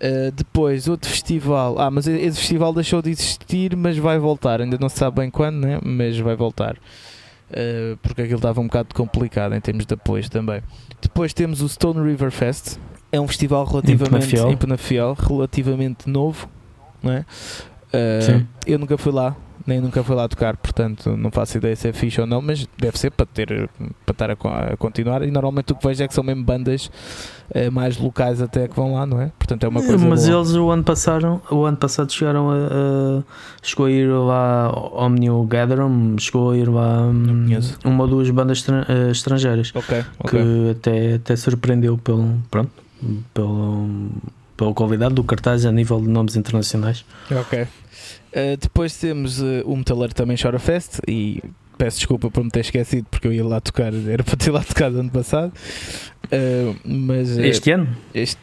Uh, depois, outro festival. Ah, mas esse festival deixou de existir, mas vai voltar. Ainda não se sabe bem quando, né? mas vai voltar. Uh, porque aquilo estava um bocado complicado em termos de apoio também. Depois temos o Stone River Fest. É um festival relativamente em Penafiel, relativamente novo, não é? Uh, Sim. eu nunca fui lá, nem nunca fui lá tocar, portanto não faço ideia se é fixe ou não, mas deve ser para ter para estar a, a continuar. E normalmente o que vejo é que são mesmo bandas eh, mais locais até que vão lá, não é? Portanto é uma coisa mas boa. eles o ano passado, o ano passado chegaram a, a- chegou a ir lá Omnio Gatherum, chegou a ir lá conheço. uma ou duas bandas eh, estrangeiras Ok, ok. que até, até surpreendeu pelo pronto pelo, pela qualidade do cartaz a nível de nomes internacionais. Ok. Uh, depois temos uh, o Metaleiro também Chora Fest e peço desculpa por me ter esquecido porque eu ia lá tocar, era para ter lá tocado ano passado. Uh, mas Este ano? este-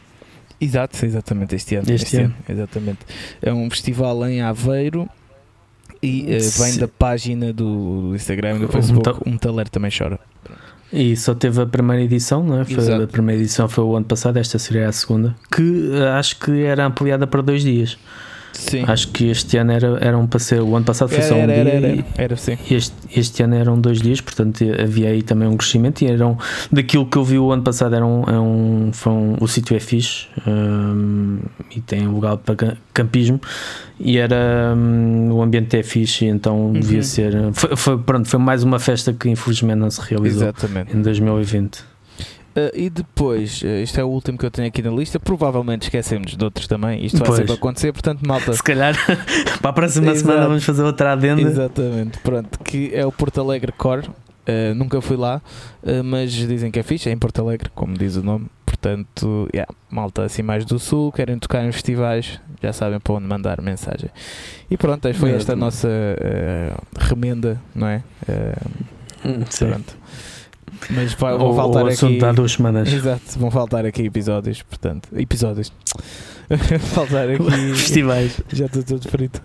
Exato, exatamente, este ano. Este ano. exatamente. É um festival em Aveiro e vem da página do, Instagram e do Facebook. O Metaleiro também chora. E só teve a primeira edição, não é? Foi- a primeira edição foi o ano passado, esta seria a segunda, que eh, acho que era ampliada para dois dias. Sim. Acho que este ano era, era um passeio, o ano passado foi era, só um era, dia. era, era, era, sim. Este, este ano eram dois dias, portanto havia aí também um crescimento. E eram daquilo que eu vi o ano passado, era um, é um, foi um- o sítio é fixe hum, e tem um lugar para ca- campismo. E era hum, o ambiente é fixe, então devia Uhum. ser. Foi, foi, pronto, foi mais uma festa que infelizmente não se realizou Exatamente. em 2020. Uh, e depois, uh, isto é o último que eu tenho aqui na lista. Provavelmente esquecemos de outros também. Isto vai Pois. sempre acontecer, portanto, malta. Se calhar para a próxima Exato. semana vamos fazer outra adenda. Exatamente, pronto, que é o Porto Alegre Core. Uh, nunca fui lá, mas dizem que é fixe, é em Porto Alegre, como diz o nome. Portanto, yeah, malta assim mais do sul, querem tocar em festivais, já sabem para onde mandar mensagem. E pronto, foi esta a nossa remenda, não é? Hum, Sim. pronto. Mas vai, vão faltar o assunto aqui. há duas semanas. Exato, vão faltar aqui episódios, portanto, episódios. faltar aqui Festivais. já estou todo frito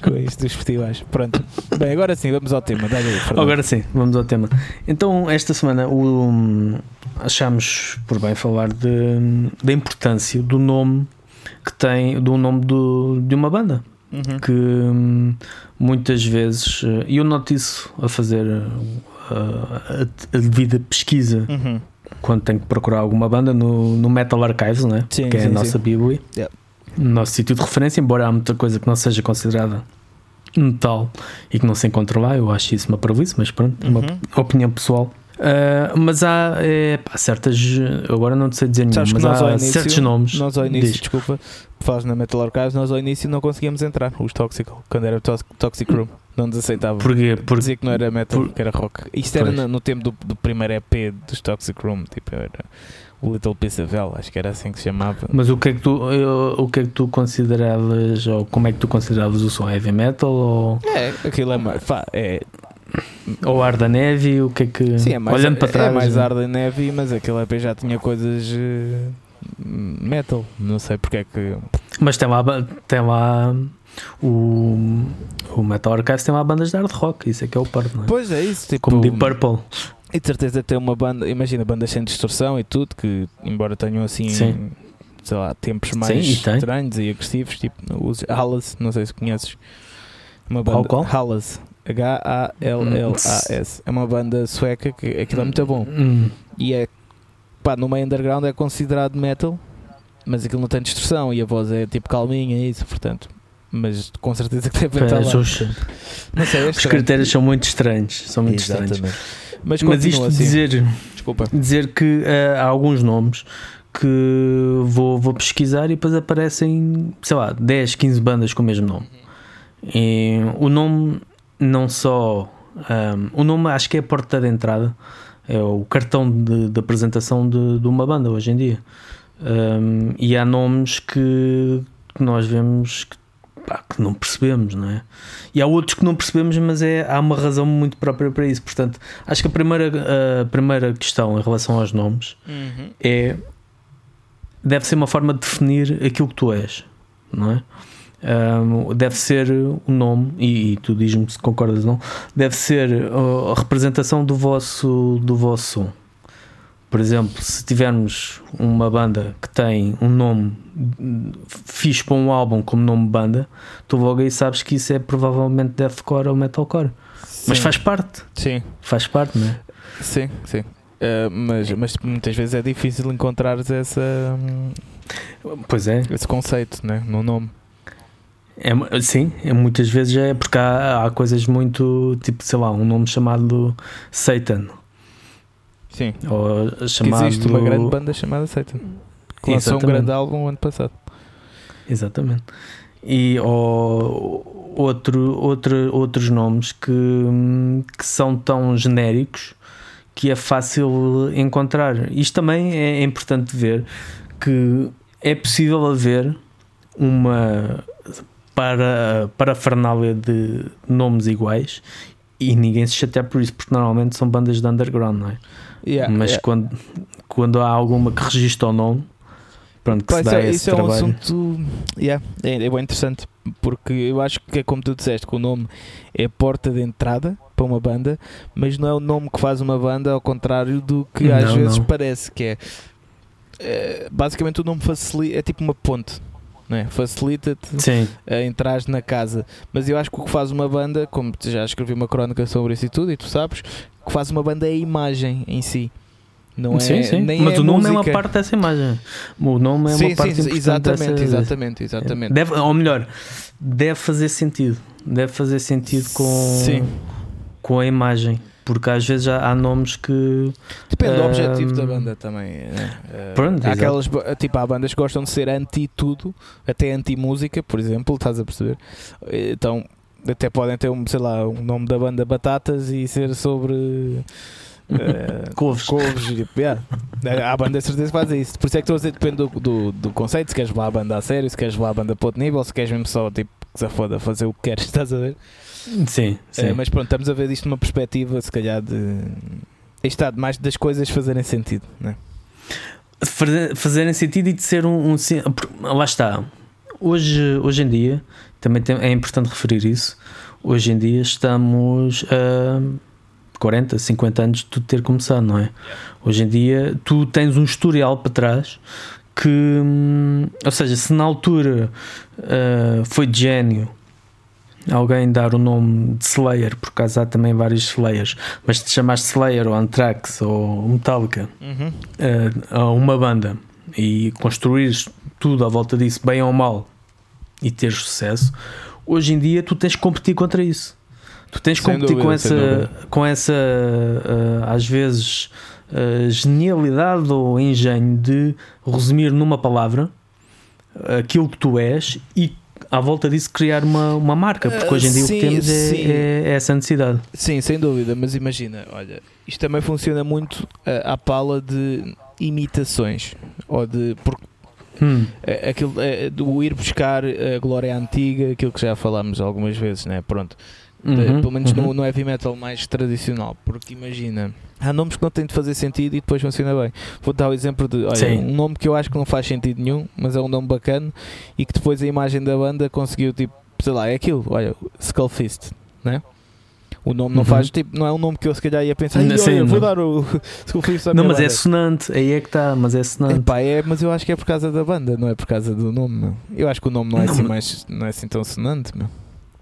com isto dos festivais. Pronto. Bem, agora sim, vamos ao tema. Aí. Agora sim, vamos ao tema. Então, esta semana o, achamos por bem falar de, da importância do nome que tem, do nome do, de uma banda. Uhum. Que hum, muitas vezes, eh, e eu noto isso a fazer eh, a, a devida pesquisa Uhum. quando tenho que procurar alguma banda no, no Metal Archives, né? Sim, que é sim, a nossa sim. bíblia, Yeah. nosso sítio de referência, embora há muita coisa que não seja considerada metal e que não se encontra lá, eu acho isso uma prejuízo, mas pronto, uma Uhum. opinião pessoal. Ah, mas há é, pá, certas, agora não te sei dizer nenhum, mas nós ao há início, certos nomes. Nós ao início, Diz. desculpa, falas na Metal Archives, nós ao início não conseguíamos entrar, os Toxic, quando era Toxic Room. Não nos aceitavam. Porquê? Porque Dizia que não era metal, por- que era rock. Isto era no, no tempo do, do primeiro EP dos Toxic Room, tipo, era o Little Piece of Hell, acho que era assim que se chamava. Mas o que é que tu, eu- o que é que tu consideravas, ou como é que tu consideravas o som? Heavy metal ou, É, aquilo é é, ou ar da neve? O que é que. sim, é mais, olhando para é trás. mais né? hard and heavy, mas aquele EP já tinha coisas eh, metal. Não sei porque é que. Mas tem lá, tem lá o, o Metal Archives tem lá bandas de hard rock, isso é que é o parto, não é? Pois é isso, tipo. Como Deep Purple. E de certeza ter uma banda, imagina, bandas sem distorção e tudo, que embora tenham assim, Sim. sei lá, tempos Sim, mais e tem. estranhos e agressivos, tipo os Hallas, não sei se conheces. Uma banda qual? Hallas, H-A-L-L-A-S. É uma banda sueca que aquilo é muito bom. Hum, E é, pá, no meio underground é considerado metal, mas aquilo não tem distorção e a voz é tipo calminha e isso, portanto. Mas com certeza que deve estar lá. os, Não sei, é os critérios são muito estranhos. São muito estranhos. Exatamente. Mas, Mas continua isto assim. dizer, Desculpa. dizer que eh, há alguns nomes que vou, vou pesquisar e depois aparecem, sei lá, 10, 15 bandas com o mesmo nome. E o nome não só. ahm, o nome acho que é a porta de entrada, é o cartão de, de apresentação de, de uma banda hoje em dia. Ahm, e há nomes que, que nós vemos que, pá, que não percebemos, não é? E há outros que não percebemos, mas é, há uma razão muito própria para isso. Portanto, acho que a primeira, a primeira questão em relação aos nomes Uhum. é deve ser uma forma de definir aquilo que tu és, não é? Ahm, deve ser o nome, e, e tu diz-me se concordas ou não, deve ser a representação do vosso, do vosso som. Por exemplo, se tivermos uma banda que tem um nome fixe para um álbum como nome banda, tu logo aí sabes que isso é provavelmente deathcore ou metalcore. Mas Sim. faz parte, Sim, faz parte, não é? sim, sim. Uh, mas, mas muitas vezes é difícil encontrares essa, hum, Pois é, esse conceito né? no nome. É, sim, é, muitas vezes é porque há, há coisas muito tipo, sei lá, um nome chamado Satan Sim. ou Que chamado. existe uma grande banda chamada Satan. Que lançou um grande álbum ano passado. Exatamente. E ou, outro, outro, outros nomes que, que são tão genéricos que é fácil encontrar. Isto também é importante ver que é possível haver uma para parafernália de nomes iguais e ninguém se chateia por isso, porque normalmente são bandas de underground, não é? Yeah, Mas yeah. quando, quando há alguma que registra o nome, pronto, que Pá, se isso dá é, esse isso é um trabalho. assunto yeah, é, é bem interessante porque eu acho que é como tu disseste que o nome é a porta de entrada para uma banda mas não é o nome que faz uma banda ao contrário do que às Não, vezes não. parece que é Eh, basicamente o nome facilita é tipo uma ponte não é? facilita-te entrar na casa. Mas eu acho que o que faz uma banda, como já escrevi uma crónica sobre isso e tudo, e tu sabes, o que faz uma banda é a imagem em si. Não é, sim, sim. Nem Mas é o nome é uma música. parte dessa imagem. O nome é sim, uma parte sim, exatamente, dessa- exatamente, exatamente. Deve, ou melhor, deve fazer sentido. Deve fazer sentido com, Sim. com a imagem. Porque às vezes já há nomes que. Depende do Ahm, objetivo da banda também. né? Eh, Pronto, há aquelas, tipo, há bandas que gostam de ser anti-tudo, até anti-música, por exemplo, estás a perceber? Então, até podem ter, um, sei lá, um nome da banda Batatas e ser sobre. eh, Couves. couves e, yeah. Há bandas de certeza que fazem isso. Por isso é que estou a dizer, depende do, do, do conceito. Se queres levar a banda a sério, se queres levar a banda para outro nível, se queres mesmo só tipo que se foda fazer o que queres, estás a ver? Sim, sim. Eh, mas pronto, estamos a ver isto numa perspectiva, se calhar, de. Isto está de mais das coisas fazerem sentido, né? Fazer- fazerem sentido e de ser um, um sim- lá está hoje, hoje em dia também tem- é importante referir isso hoje em dia estamos a 40, 50 anos de tu ter começado, não é? Hoje em dia tu tens um historial para trás que, hum, ou seja, se na altura ah, foi de gênio alguém dar o nome de Slayer, por acaso há também vários Slayers, mas te chamaste Slayer ou Anthrax ou Metallica eh, a uma banda e construires tudo à volta disso, bem ou mal, e teres sucesso, hoje em dia tu tens que competir contra isso. Tu tens que Sem competir com dúvida, sem essa, com essa eh, às vezes, eh, genialidade ou engenho de resumir numa palavra aquilo que tu és e à volta disso criar uma, uma marca, porque hoje em dia o sim, que temos é, é- é essa necessidade. Sim, sem dúvida, mas imagina, olha, isto também funciona muito ah, à pala de imitações ou de porque Hum, é, aquilo, é, do ir buscar a glória antiga, aquilo que já falámos algumas vezes, né? Pronto. De- uhum, pelo menos uhum. no, no heavy metal mais tradicional, porque imagina, há nomes que não têm de fazer sentido e depois funciona bem. Vou dar o exemplo de olha, um nome que eu acho que não faz sentido nenhum, mas é um nome bacana e que depois a imagem da banda conseguiu, tipo, sei lá, é aquilo, olha, Skull Fist, né? O nome não Uhum. faz, tipo, não é um nome que eu se calhar ia pensar, "Ih, Sim, vou não. dar o Skull Fist à Não, mas é banda." sonante, aí é que está, mas é sonante. Epá, é, mas eu acho que é por causa da banda, não é por causa do nome, meu. Eu acho que o nome não é Não, assim mas- mais, não é assim tão sonante, meu.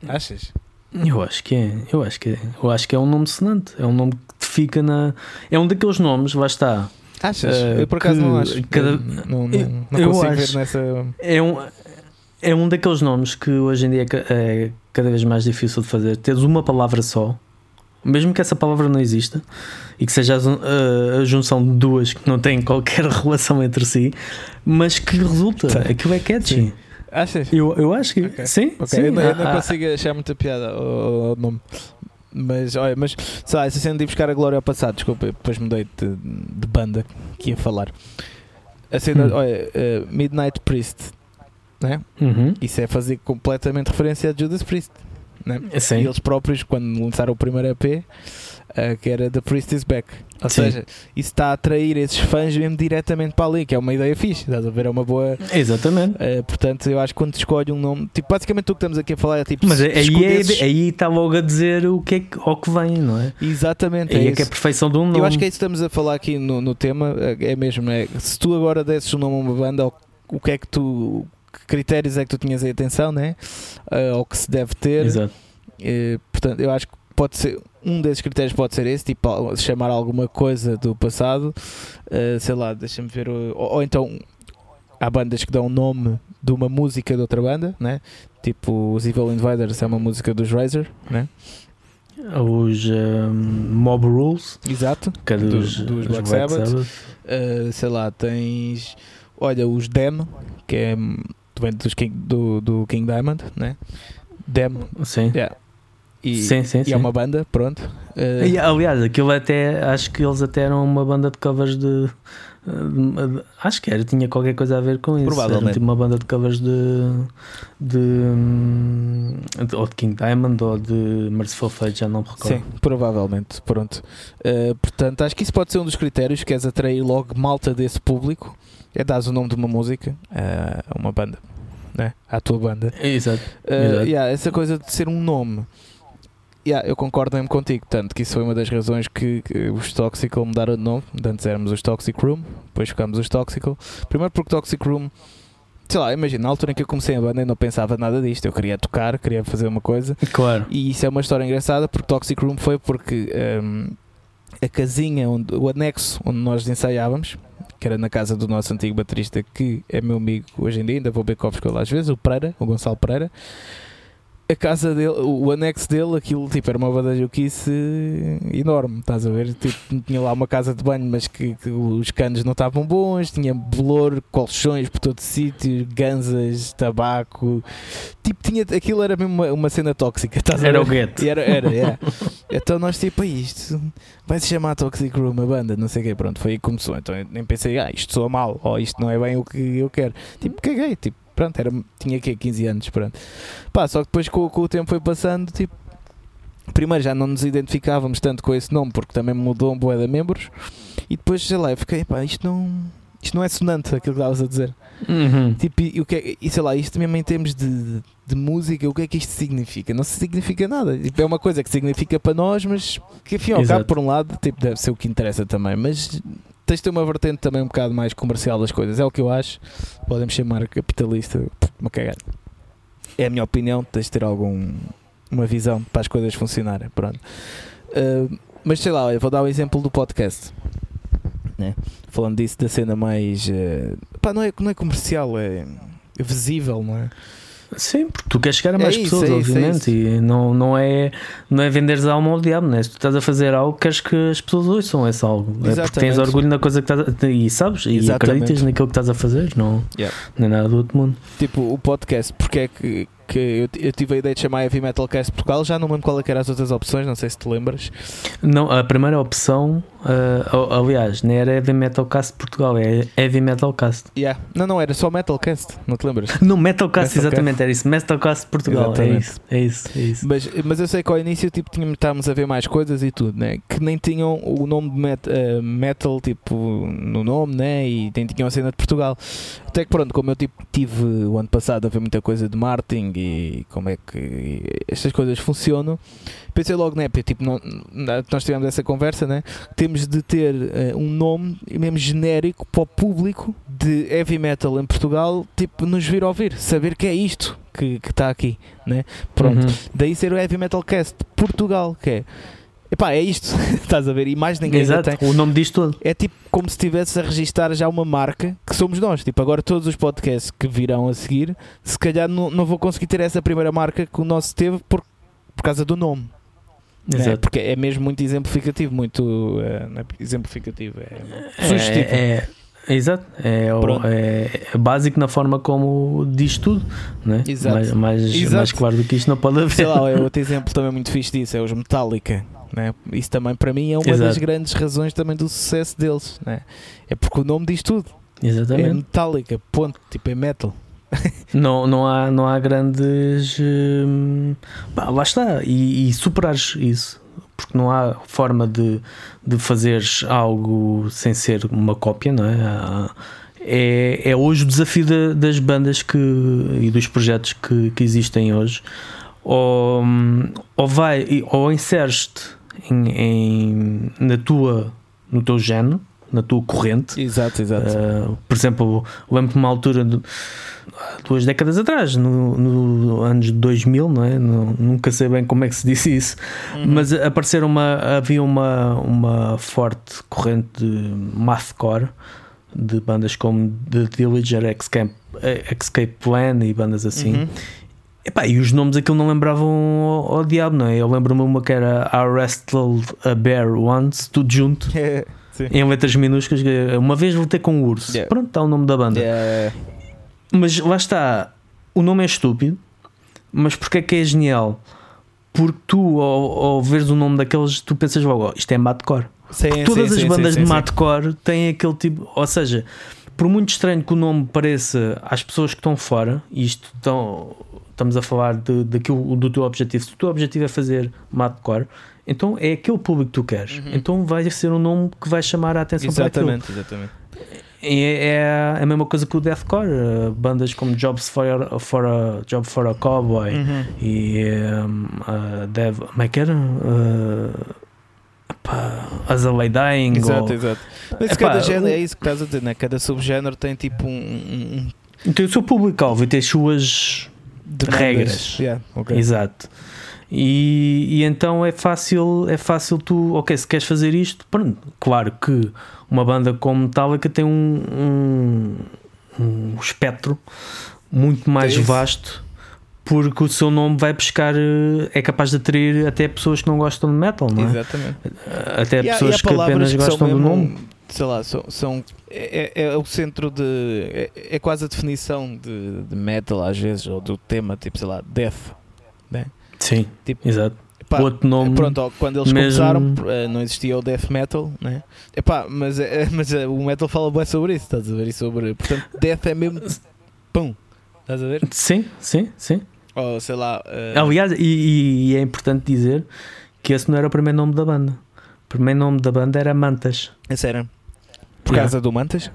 Achas? Eu acho que é, eu acho que é, eu acho que é um nome sonante, é um nome que te fica na. É um daqueles nomes, lá está. Achas? Eh, eu por acaso que não acho. cada- não, não, não eu consigo acho- ver nessa. É um, é um daqueles nomes que hoje em dia é é cada vez mais difícil de fazer. Teres uma palavra só, mesmo que essa palavra não exista e que seja a- a junção de duas que não têm qualquer relação entre si, mas que resulta. Tá. Aquilo é catchy. Sim. Achas? Eu, eu acho que Ok. sim. Ok, sim eu, não, eu não há- consigo achar muita piada ao nome. Mas, olha, mas, sei lá, essa cena de ir buscar a glória ao passado, desculpa, depois mudei de, de banda que ia falar. A cena, Hum. olha, eh, Midnight Priest, né? Uhum. Isso é fazer completamente referência a Judas Priest, né? Sim. E eles próprios, quando lançaram o primeiro EP, eh, que era The Priest is Back. Ou Sim. seja, isso está a atrair esses fãs mesmo diretamente para ali, que é uma ideia fixe, estás a ver? É uma boa. Exatamente. eh, portanto, eu acho que quando escolhe um nome, tipo, basicamente o que estamos aqui a falar é tipo. Mas aí é- escolhesses- aí está logo a dizer o que é que, ao que vem, não é? Exatamente, Aí é é que é a perfeição de um nome. Eu acho que é isso que estamos a falar aqui no, no tema, é é mesmo, é, se tu agora desses o nome a uma banda, o, que é que tu. Que critérios é que tu tinhas em atenção, né? Eh, ou que se deve ter. Exato. Eh, portanto, eu acho que pode ser um desses critérios pode ser esse, tipo chamar alguma coisa do passado, eh, sei lá, deixa-me ver, o- ou, ou então há bandas que dão nome de uma música de outra banda, né? Tipo os Evil Invaders é uma música dos Razor, né? Os um, Mob Rules, Exato. que é Do- dos, dos dos Black Sabbath. Eh, sei lá, tens, olha, os Dem, que é hum, também dos King, do, do King Diamond, né? Dem, Sim. yeah. E, sim, sim, e sim. é uma banda, pronto. Eh, E, aliás, aquilo até acho que eles até eram uma banda de covers de. eh, acho que era, tinha qualquer coisa a ver com isso. Provavelmente. Era tipo uma banda de covers de. de, hum, de- ou de King Diamond ou de Merciful Fate, já não me recordo. Sim, provavelmente. Pronto. Uh, portanto, acho que isso pode ser um dos critérios. Queres atrair logo malta desse público. É dar o nome de uma música uh, a uma banda, né? à tua banda. Exato. Uh, Exato. yeah, essa coisa de ser um nome. Yeah, eu concordo mesmo contigo, tanto que isso foi uma das razões que, que os Toxical mudaram de nome. Antes éramos os Toxic Room, depois ficámos os Toxical. Primeiro porque Toxic Room, sei lá, imagina, na altura em que eu comecei a banda eu não pensava nada disto. Eu queria tocar, queria fazer uma coisa. Claro. E isso é uma história engraçada porque Toxic Room foi porque hum, a casinha, onde, o anexo onde nós ensaiávamos, que era na casa do nosso antigo baterista, que é meu amigo hoje em dia, ainda vou beber copos com ele às vezes, o Pereira, o Gonçalo Pereira. A casa dele, o anexo dele, aquilo tipo era uma badajuquice enorme, estás a ver? Tipo, tinha lá uma casa de banho, mas que, que os canos não estavam bons, tinha bolor, colchões por todo sítio, ganzas, tabaco, tipo, tinha, aquilo era mesmo uma, uma cena tóxica, estás a ver? Era o gueto. Era, era, yeah. Então nós tipo, "Ai, isto vai se chamar Toxic Room, a banda, não sei o quê, pronto, foi aí que começou. Então eu nem pensei, ah, isto soa mal, ou isto não é bem o que eu quero. Tipo, caguei, tipo, pronto, era, tinha aqui 15 anos, pronto. Pá, só que depois com, com o tempo foi passando, tipo, primeiro já não nos identificávamos tanto com esse nome, porque também mudou um boé de membros, e depois, sei lá, eu fiquei, pá, isto não. Isto não é sonante, aquilo que estavas a dizer. Uhum. Tipo, e, o que é, e sei lá, isto mesmo em termos de, de música, o que é que isto significa? Não significa nada. Tipo, é uma coisa que significa para nós, mas que enfim, ao cabo, Exato. por um lado, tipo, deve ser o que interessa também. Mas tens de ter uma vertente também um bocado mais comercial das coisas. É o que eu acho. Podemos chamar capitalista, uma cagada. É a minha opinião, tens de ter algum uma visão para as coisas funcionarem. Pronto. Uh, mas sei lá, eu vou dar o exemplo do podcast. né? Falando disso da cena mais. uh, pá, não é, não é comercial, é visível, não é? Sim, porque tu queres chegar a É mais isso, pessoas, é isso, é obviamente, e não, não, é, não é venderes a alma ao diabo, né? Se tu estás a fazer algo, queres que as pessoas ouçam esse algo. É porque Exatamente. tens orgulho na coisa que estás a, e sabes, e Exatamente. acreditas naquilo que estás a fazer, não, Yeah. não é nada do outro mundo. Tipo, o podcast, porque é que. Que eu, eu tive a ideia de chamar Heavy Metal Cast Portugal, já não lembro qual é que eram as outras opções, não sei se te lembras. Não, a primeira opção, uh, aliás, nem era Heavy Metal Cast Portugal, é Heavy Metal Cast. Yeah. Não, não, era só Metal Cast, não te lembras? No Metal Cast, Metal exatamente, Cast. era isso. Metal Cast Portugal, é isso, é isso, é isso. Mas, mas eu sei que ao início tipo, tínhamos, estávamos a ver mais coisas e tudo, né? que nem tinham o nome de met, uh, metal tipo, no nome né? e nem tinham a cena de Portugal. Até que pronto, como eu tipo, tive o ano passado a ver muita coisa de marketing e como é que estas coisas funcionam, pensei logo, né, tipo, não, nós tivemos essa conversa, né, temos de ter uh, um nome mesmo genérico para o público de heavy metal em Portugal, tipo, nos vir ouvir, saber que é isto que está aqui, né? Pronto, uhum. daí ser o Heavy Metal Cast Portugal, que é Epá, é isto, estás a ver? E mais ninguém Exato, tem. o nome disto tudo. É tipo como se estivesse a registar já uma marca que somos nós. Tipo, agora todos os podcasts que virão a seguir, se calhar não, não vou conseguir ter essa primeira marca que o nosso teve por, por causa do nome. É, Exato. É, porque é mesmo muito exemplificativo, muito é, é exemplificativo, é sugestivo. É, é, Exato, é, é, é, básico na forma como diz tudo, né? Exato. Mais, mais, Exato. mais claro do que isto não pode haver. Sei lá, é outro exemplo também muito fixe disso, é os Metallica. Né? Isso também para mim é uma Exato. das grandes razões também do sucesso deles. Né? É porque o nome diz tudo. Exatamente. É Metallica, ponto, tipo é metal. não, não, há, não há grandes. Hum, lá está, e, e superares isso porque não há forma de, de fazeres algo sem ser uma cópia, não é? É, é hoje o desafio de, das bandas que, e dos projetos que, que existem hoje. Ou, ou vai, ou inseres-te em, em, na tua, no teu género, na tua corrente. Exato, exato. Uh, por exemplo, lembro-me uma altura, de, duas décadas atrás, no, no anos 2000, não é? Nunca sei bem como é que se disse isso, uhum. mas apareceram uma, havia uma, uma forte corrente de mathcore de bandas como The Diligent Escape Plan e bandas assim. Uhum. Epá, e os nomes aquilo não lembravam ao, ao diabo, não é? Eu lembro-me uma que era I Wrestled a Bear Once, tudo junto. em letras minúsculas. Uma vez voltei com o urso. Yeah. Pronto, está o nome da banda. Yeah. Mas lá está, o nome é estúpido, mas porque é que é genial? Porque tu, ao, ao veres o nome daqueles, tu pensas logo, oh, isto é Madcore. Sim, todas sim, as sim, bandas de Madcore têm aquele tipo, ou seja, por muito estranho que o nome pareça às pessoas que estão fora, isto estão, estamos a falar de, daquilo, do teu objetivo, se o teu objetivo é fazer Madcore, então é aquele público que tu queres. Uhum. Então vai ser um nome que vai chamar a atenção exatamente, para aquilo. Exatamente. É, é a mesma coisa que o deathcore, uh, bandas como Jobs for a, for a Job for a Cowboy uhum. e um, uh, Dev, como é que era? Uh, As a Lay Dying. Exato, ou, exato. Mas epá, cada género, é isso que estás a dizer, né? cada subgénero tem tipo um. um... Tem o seu público-alvo e tem as suas Demandas. regras. Yeah, okay. Exato. E, e, então é fácil, é fácil tu, ok, se queres fazer isto, pronto, claro que uma banda como Metallica tem um, um, um espectro muito mais vasto porque o seu nome vai buscar, é capaz de atrair até pessoas que não gostam de metal, não é? Exatamente. Até e pessoas que apenas que gostam do nome. Sei lá, são, são é, é, é, o centro de. É, é quase a definição de, de, metal, às vezes, ou do tema, tipo, sei lá, death. Né? Sim, tipo, exato. Epá, Outro nome. Pronto, quando eles mesmo... começaram, eh, não existia o death metal, né? Epá, mas, eh, mas eh, o metal fala bem sobre isso, estás a ver? E sobre, portanto, death é mesmo. Pum! Estás a ver? Sim, sim, sim. Ou sei lá. Uh... Aliás, e, e, é importante dizer que esse não era o primeiro nome da banda. O primeiro nome da banda era Mantas. Esse era? Por yeah. causa do Mantas?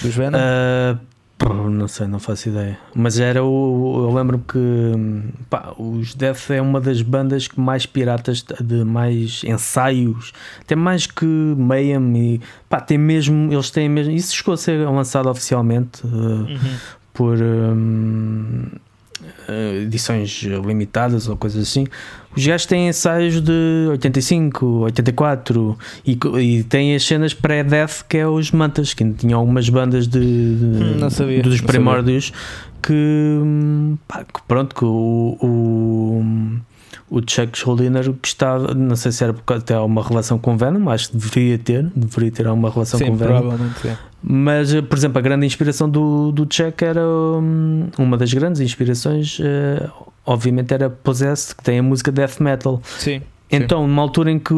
Dos Venom? Uh, não sei, não faço ideia. Mas era o. Eu lembro que pá, os Death é uma das bandas que mais piratas, de mais ensaios, tem mais que Mayhem e pá, tem mesmo. Eles têm mesmo. Isso chegou a ser lançado oficialmente uh, uhum. por. Um, uh, edições limitadas ou coisas assim, os gajos têm ensaios de 85, 84 e, e têm as cenas pré-death que é os mantas, que tinham algumas bandas de, de hum, sabia, dos primórdios que, pá, que, pronto, que o, o o Chuck Schuldiner gostava, não sei se era porque até uma relação com Venom, acho que deveria ter, deveria ter alguma relação Sim, com Venom. Provavelmente é Mas, eh, por exemplo, a grande inspiração do, do Chuck era hum, uma das grandes inspirações, eh, obviamente, era Possessed, que tem a música death metal. Sim. Então, numa altura em que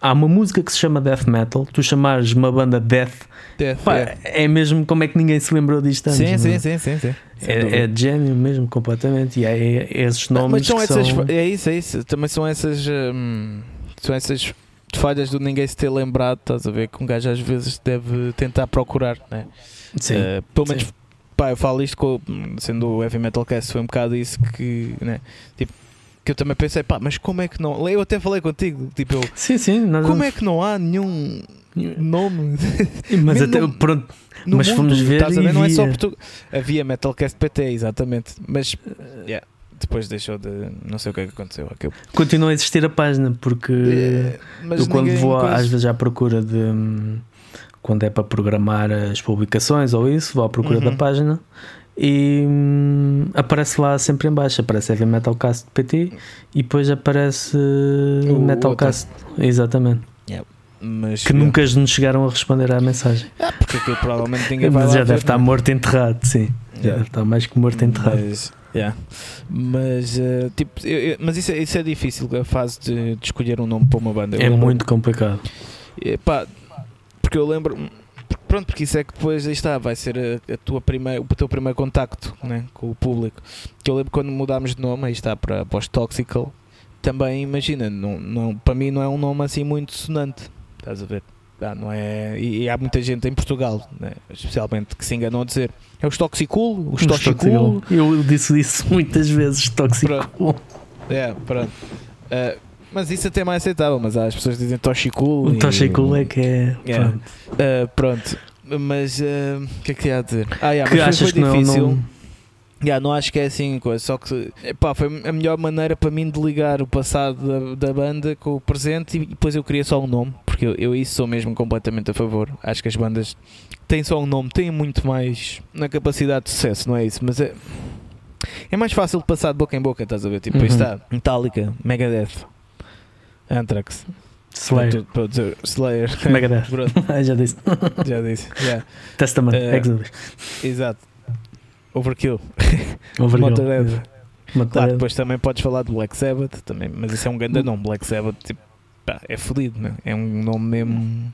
há uma música que se chama death metal, tu chamares uma banda death, Death, pá, yeah. é mesmo como é que ninguém se lembrou disto antes. Sim, sim, é? sim, sim, sim. Dúvida. É, é gênio mesmo, completamente. E é, é esses nomes mas são essas, são... é isso, é isso. Também são essas, hum, são essas falhas do ninguém se ter lembrado, estás a ver? Que um gajo às vezes deve tentar procurar, né? Sim. Eh, pelo menos, sim. Pá, eu falo isto com, sendo o Heavy Metal Cast, foi um bocado isso que, né? Tipo, que eu também pensei, pá, mas como é que não. Eu até falei contigo, tipo, eu, sim, sim. como é que não há nenhum nome Mas até, não- pronto, no Mas mundo? fomos ver estás a ver? Não é só. Portugal. Havia Metalcast PT, exatamente. Mas, yeah, depois deixou de. Não sei o que é que aconteceu. Aquilo. continua a existir a página, porque Eh, mas eu quando vou coisa- às vezes à procura de hum, quando é para programar as publicações ou isso, vou à procura Uhum. da página e hum, aparece lá sempre em baixo, aparece Heavy Metalcast PT e depois aparece Metalcast, exatamente. Mas, Que nunca nos chegaram a responder à mensagem. Ah, porque aquilo provavelmente ninguém vai Mas já ver, deve estar né? morto enterrado, sim. Já Yeah. deve estar mais que morto enterrado. Mas, yeah. mas, eh, tipo, eu- eu- mas isso, é- isso é difícil, a fase de, de escolher um nome para uma banda. Eu É muito complicado. pá, porque eu lembro. Pronto, porque isso é que depois aí está, vai ser a, a tua primeira, o teu primeiro contacto né, com o público. Que eu lembro quando mudámos de nome, aí está para, para os Toxical, também imagina, não, não, para mim não é um nome assim muito sonante, estás a ver? Ah, não é, e, e há muita gente em Portugal, né, especialmente, que se enganam a dizer é os Toxicul, os Toxicul, Eu disse isso muitas vezes, tóxico. é, pronto. Ah, mas isso até é mais aceitável, mas as pessoas dizem Toxicul. O e- Toshikul é que é. Yeah. pronto. Uh, pronto, mas uh, o que é que ia a dizer? Ah, yeah, que mas foi, foi não, é difícil. não Yeah, não acho que é assim coisa, só que epá, foi a melhor maneira para mim de ligar o passado da, da banda com o presente e depois eu queria só um nome, porque eu, eu isso sou mesmo completamente a favor. Acho que as bandas têm só um nome têm muito mais na capacidade de sucesso, não é isso? Mas é, é mais fácil de passar de boca em boca, estás a ver? Tipo, Uhum. está Metallica, Megadeth, Anthrax, Slayer. Para dizer Slayer, Megadeth. Ah, já disse. já disse. Yeah. Testament. Eh, Exodus. Exato. Overkill. Overkill. Motorhead. Claro, Motorhead. depois também podes falar de Black Sabbath, também, mas isso é um grande nome. Black Sabbath tipo, pá, é fodido, né? é um nome mesmo.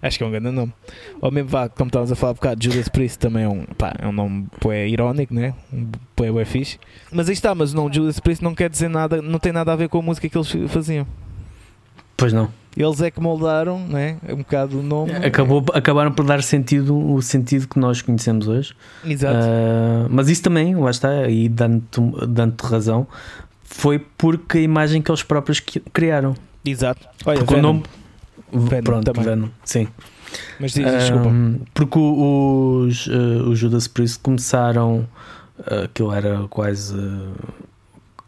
Acho que é um grande nome. Ou mesmo, vá, como estávamos a falar um bocado, Judas Priest também é um, pá, é um nome bué irónico, né? um bué fixe. Mas aí está, mas o nome Judas Priest não quer dizer nada, não tem nada a ver com a música que eles faziam. Pois não. Eles é que moldaram, né? um bocado o nome. Acabou, acabaram por dar sentido o sentido que nós conhecemos hoje. Exato. Ah, mas isso também, lá está, e dando-te dando razão, foi porque a imagem que eles próprios criaram. Exato. Olha, porque o Venom. nome. Venom Pronto, também. Venom, sim. Mas diz, desculpa. Um, porque o- os, uh, os Judas Priest começaram, uh, aquilo era quase uh,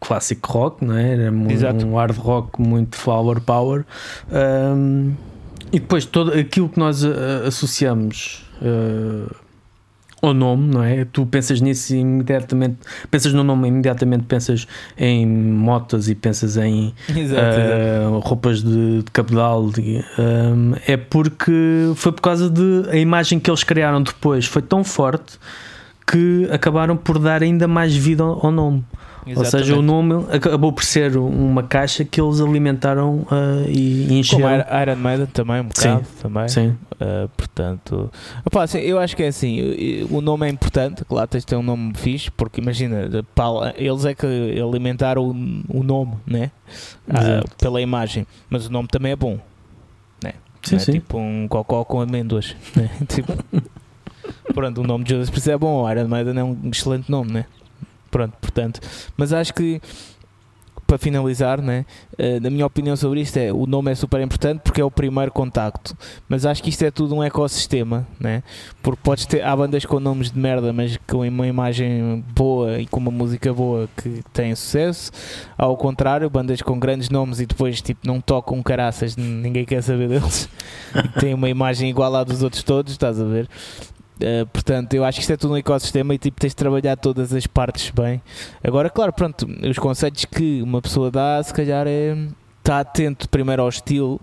clássico rock, não é? Era Exato. um hard rock muito flower power. Um, e depois todo aquilo que nós uh, associamos uh, ao nome, não é? Tu pensas nisso imediatamente, pensas no nome, imediatamente pensas em motas e pensas em Exato, exato. Uh, roupas de, de cabedal de- um, é porque foi por causa de a imagem que eles criaram depois foi tão forte que acabaram por dar ainda mais vida ao ao nome. Ou seja, o Exatamente. nome acabou por ser uma caixa que eles alimentaram uh, e, e Como encheram. Iron Maiden também, um bocado. Também. Sim, Uh, portanto, opá, assim, eu acho que é assim: o nome é importante, claro, tens de ter um nome fixe, porque imagina, eles é que alimentaram o, nome, né? Exato. pela imagem, mas o nome também é bom, né? sim, é sim. tipo um cocó com amêndoas, né? tipo, pronto, o nome de Judas Priest é bom, o Iron Maiden é um excelente nome, né? Pronto, portanto, mas acho que para finalizar, né, eh, na minha opinião sobre isto é o nome é super importante porque é o primeiro contacto, mas acho que isto é tudo um ecossistema, né? Porque podes ter há bandas com nomes de merda, mas com uma imagem boa e com uma música boa que têm sucesso. Ao contrário, bandas com grandes nomes e depois tipo não tocam caraças, ninguém quer saber deles. e têm uma imagem igual à dos outros todos, estás a ver? Uh, portanto, eu acho que isto é tudo um ecossistema e tipo, tens de trabalhar todas as partes bem. Agora, claro, pronto, os conselhos que uma pessoa dá, se calhar é estar atento primeiro ao estilo,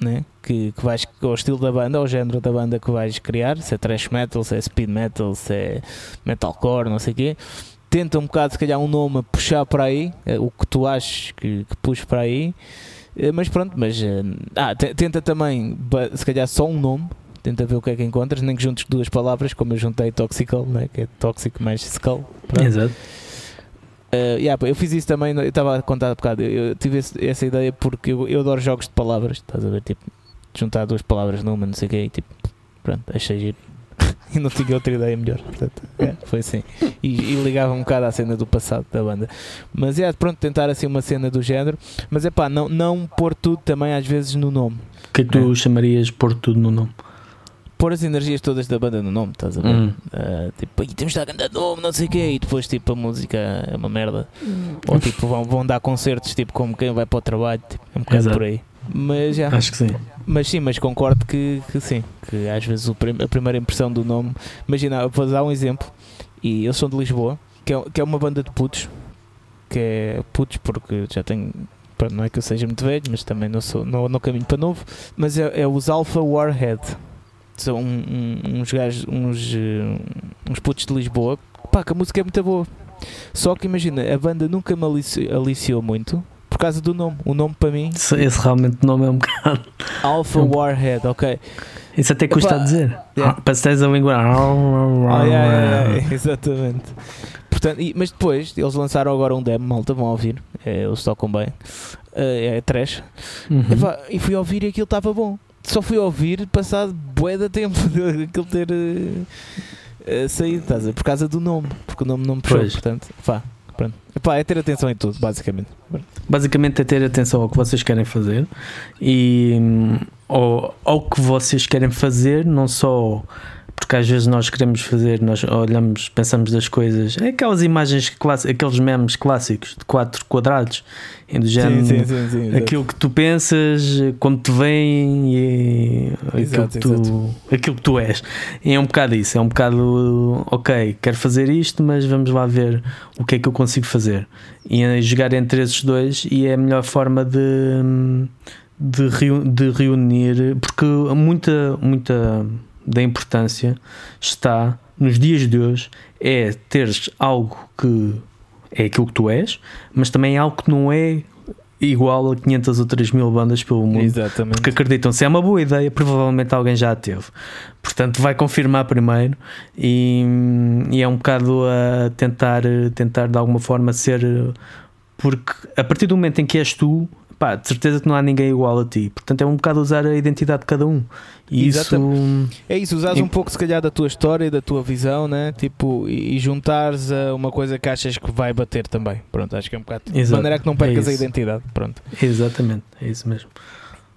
né? que, que vais, o estilo da banda, ou o género da banda que vais criar, se é thrash metal, se é speed metal, se é metalcore, não sei o quê. Tenta um bocado, se calhar, um nome a puxar para aí, eh, o que tu achas que, que puxe para aí. Eh, Mas pronto, mas ah, te- tenta também, se calhar, só um nome. Tenta ver o que é que encontras, nem que juntes duas palavras, como eu juntei Toxical, né? que é tóxico mais skull. Pronto. Exato. Uh, yeah, eu fiz isso também, eu estava a contar um bocado. Eu, tive esse- essa ideia porque eu, eu adoro jogos de palavras, estás a ver? Tipo, juntar duas palavras numa, não sei o quê, e tipo, pronto, achei giro. e não tinha outra ideia melhor, portanto, é, foi assim. E, e ligava um bocado à cena do passado da banda. Mas é, pronto, tentar assim uma cena do género, mas é pá, não, não pôr tudo também às vezes no nome. O que é que tu chamarias de pôr tudo no nome? Pôr as energias todas da banda no nome, estás a ver? Hum. Uh, tipo, "Ih, temos de dar grande nome, não sei o quê, e depois tipo a música é uma merda. Ou tipo, vão, vão dar concertos tipo como quem vai para o trabalho, tipo, é um bocado Exato. por aí. Mas, já, Acho que sim. mas sim, mas concordo que, que sim, que às vezes o prim- a primeira impressão do nome. Imagina, eu vou dar um exemplo, e eles são de Lisboa, que é, que é uma banda de putos, que é putos porque já tenho. Não é que eu seja muito velho, mas também não sou não, não caminho para novo. Mas é, é os Alpha Warhead. São um- um- uns gajos, uns, eh, uns putos de Lisboa. Pá, que a música é muito boa. Só que imagina, a banda nunca me alici- aliciou muito por causa do nome. O nome para mim, Esse, esse realmente nome é um bocado. Alpha É Warhead, ok. Isso até custa Epá, a dizer. yeah. Ah, Pastéis a língua. Yeah, yeah, yeah, exatamente. Portanto, e- mas depois eles lançaram agora um demo, malta, vão ouvir. É, eles tocam bem. Eh, é trash. Uhum. Epá, e fui ouvir e aquilo estava bom. Só fui ouvir passado bué de tempo de aquilo ter eh, saído, estás a ver? Por causa do nome. Porque o nome não me puxou, Pois. portanto, pá, pronto. Epá, é ter atenção em tudo, basicamente. Basicamente é ter atenção ao que vocês querem fazer e hum, ao que vocês querem fazer, não só porque às vezes nós queremos fazer, nós olhamos, pensamos das coisas, é aquelas imagens clássicas, aqueles memes clássicos de quatro quadrados, do género, sim, sim, sim. aquilo que tu pensas, quando te vem e aquilo, Exato, que tu, aquilo que tu és. E é um bocado isso, é um bocado ok, quero fazer isto, mas vamos lá ver o que é que eu consigo fazer. E é jogar entre esses dois e é a melhor forma de, de, de reunir, porque muita, muita da importância está nos dias de hoje é teres algo que é aquilo que tu és, mas também é algo que não é igual a 500 ou 3 mil bandas pelo mundo. Exatamente. Porque acreditam, se é uma boa ideia, provavelmente alguém já a teve. Portanto, vai confirmar primeiro e, e é um bocado a tentar, tentar de alguma forma ser. Porque a partir do momento em que és tu, pá, de certeza que não há ninguém igual a ti. Portanto, é um bocado usar a identidade de cada um. E isso. É isso, usares E- um pouco se calhar da tua história e da tua visão, né? Tipo, e, e juntares a uma coisa que achas que vai bater também. Pronto, acho que é um bocado. De Exato, maneira que não é percas a isso. identidade. Pronto. Exatamente, é isso mesmo.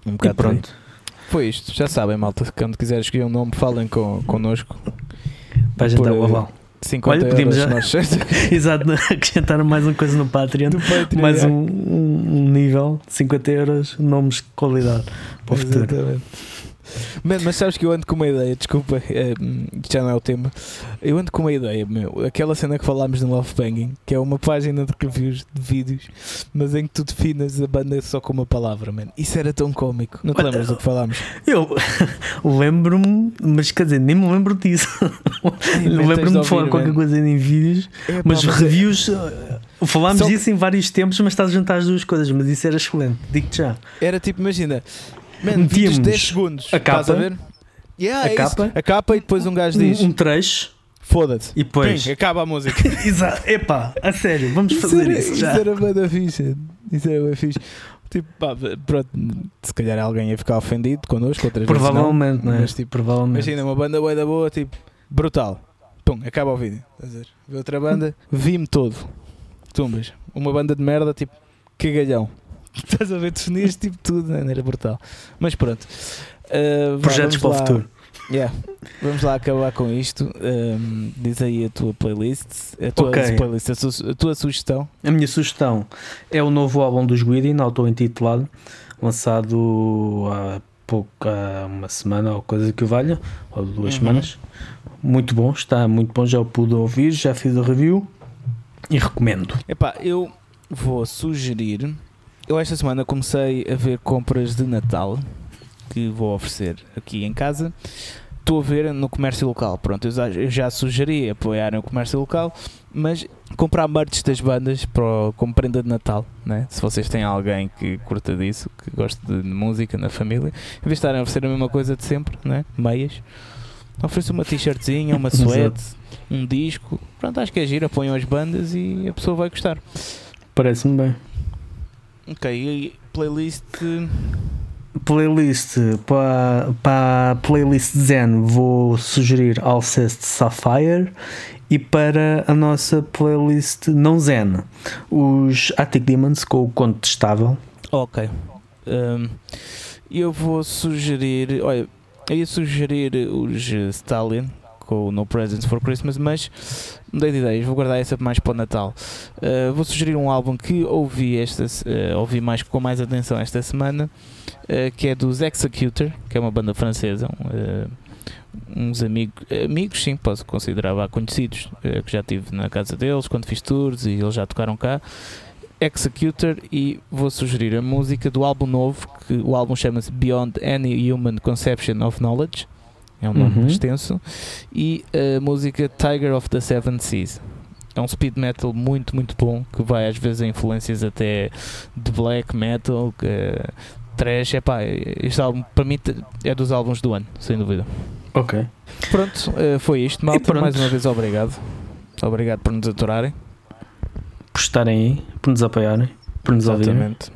Um E bocado aí. pronto. Foi isto, já sabem, malta. Quando quiserem escolher um nome, falem com, connosco. A Por, dar o aval. 50 Olha, podíamos euros já- Exato, acrescentar mais uma coisa no Patreon. Patreon, mais é. um, um- um nível, 50 euros, nomes de qualidade para o futuro. Exatamente. Man, mas sabes que eu ando com uma ideia, desculpa, é, hum, isto já não é o tema. Eu ando com uma ideia, meu. Aquela cena que falámos no Love Banging, que é uma página de reviews de vídeos, mas em que tu definas a banda só com uma palavra, man. Isso era tão cómico. Não te lembras do que falámos? Eu lembro-me, mas quer dizer, nem me lembro disso. Lembro-me de falar qualquer coisa em vídeos, É, mas reviews. uh, Falámos Só que- disso em vários tempos, mas estás a juntar as duas coisas. Mas isso era excelente, digo-te já. Era tipo, imagina, man, Metíamos vídeos de 10 segundos. a Estás capa, a ver? Yeah, a é isso. capa, a capa e depois um gajo diz: um, um trecho Foda-se. e depois. Pim, acaba a música. Exato, epá, a sério, vamos fazer era, isso já. Isso era bem da ficha. Isso era bem fixe. Tipo, pá, pronto, se calhar alguém ia ficar ofendido connosco, outras vezes não. Provavelmente, não é? Mas, tipo, Provavelmente. Imagina uma banda boa da boa, tipo, brutal. Pum, acaba o vídeo. Estás? Vê outra banda, vi-me todo. Tumbas. Uma banda de merda, tipo, cagalhão. Estás a ver? Definiste tipo tudo, né? era brutal. Mas pronto. Uh, Projetos para o futuro. Yeah. Vamos lá acabar com isto. Um, diz aí a tua playlist, a tua, Ok. playlist, a, su- a tua sugestão. A minha sugestão é o novo álbum dos Guidin, auto-intitulado, lançado há pouco, há uma semana ou coisa que o valha, ou duas Uhum. semanas. Muito bom, está muito bom, já o pude ouvir, já fiz a review e recomendo. Epá, eu vou sugerir. Eu esta semana comecei a ver compras de Natal que vou oferecer aqui em casa. Estou a ver no comércio local. Pronto, eu já, eu já sugeri apoiar o comércio local, mas comprar merch das bandas para, como prenda de Natal, né? se vocês têm alguém que curta disso, que gosta de música na família, em vez de estarem a oferecer a mesma coisa de sempre, né? meias, ofereça uma t-shirtzinha, uma suede, um disco. Pronto, acho que é giro, apoiam as bandas e a pessoa vai gostar. Parece-me bem. Ok, e playlist. Playlist para, para a playlist Zen vou sugerir Alceste Sapphire e para a nossa playlist não Zen os Attic Demons com o Contestável. Ok. Hum, eu vou sugerir. Olha, eu ia sugerir os Stalin com o No Presents for Christmas, mas mudei de ideias, vou guardar essa mais para o Natal. Uh, vou sugerir um álbum que ouvi, esta, uh, ouvi mais, com mais atenção esta semana, uh, que é dos Executor, que é uma banda francesa. um, uns amigos, amigos sim, posso considerar vá, conhecidos, que já estive na casa deles quando fiz tours e eles já tocaram cá. Executor e vou sugerir a música do álbum novo, que o álbum chama-se Beyond Any Human Conception of Knowledge, é um nome Uhum. extenso, e a música Tiger of the Seven Seas. É um speed metal muito, muito bom, que vai às vezes a influências até de black metal, que, trash, epá, este álbum para mim é dos álbuns do ano, sem dúvida. Ok. Pronto, eh, foi isto, malta, mais uma vez obrigado. Obrigado por nos aturarem. Por estarem aí, por nos apoiarem, por nos ouvirem. Exatamente.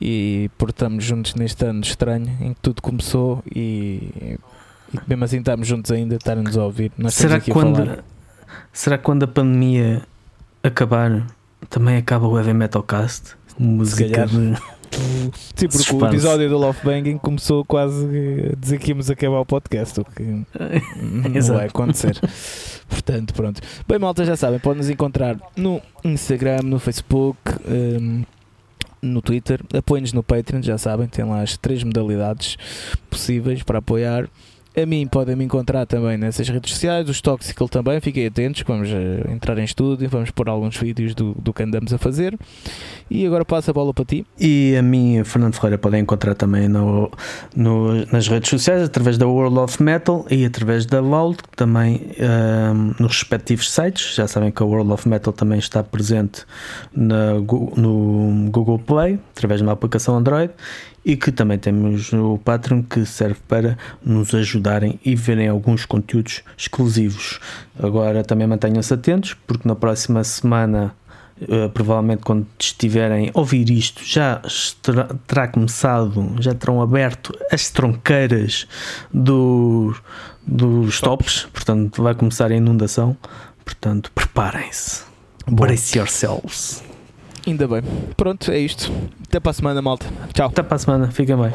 E por estarmos juntos neste ano estranho em que tudo começou e, e que mesmo assim estamos juntos ainda, estarem-nos a ouvir. Nós Será aqui que, a falar. quando, será que quando a pandemia acabar também acaba o Heavy Metal Cast? Música de... Sim, porque o Suspense. episódio do Love Banging começou quase a dizer que íamos acabar o podcast, o que não vai acontecer. Portanto, pronto. Bem, malta, já sabem, podem nos encontrar no Instagram, no Facebook, hum, no Twitter. Apoiem-nos no Patreon, já sabem, tem lá as três modalidades possíveis para apoiar. A mim podem me encontrar também nessas redes sociais, os Toxical também, fiquem atentos, vamos eh, entrar em estúdio, vamos pôr alguns vídeos do, do que andamos a fazer. E agora passo a bola para ti. E a mim, Fernando Ferreira, podem encontrar também no, no- nas redes sociais, através da World of Metal e através da LOL, também ahm, nos respectivos sites. Já sabem que a World of Metal também está presente na no Google Play, através de uma aplicação Android, e que também temos o Patreon que serve para nos ajudarem e verem alguns conteúdos exclusivos. Agora também mantenham-se atentos, porque na próxima semana Uh, provavelmente quando estiverem a ouvir isto já estará, terá começado, já terão aberto as tronqueiras do, dos tops, portanto vai começar a inundação, portanto preparem-se, brace yourselves. Ainda bem. Pronto, é isto. Até para a semana, malta. Tchau. Até para a semana, fiquem bem.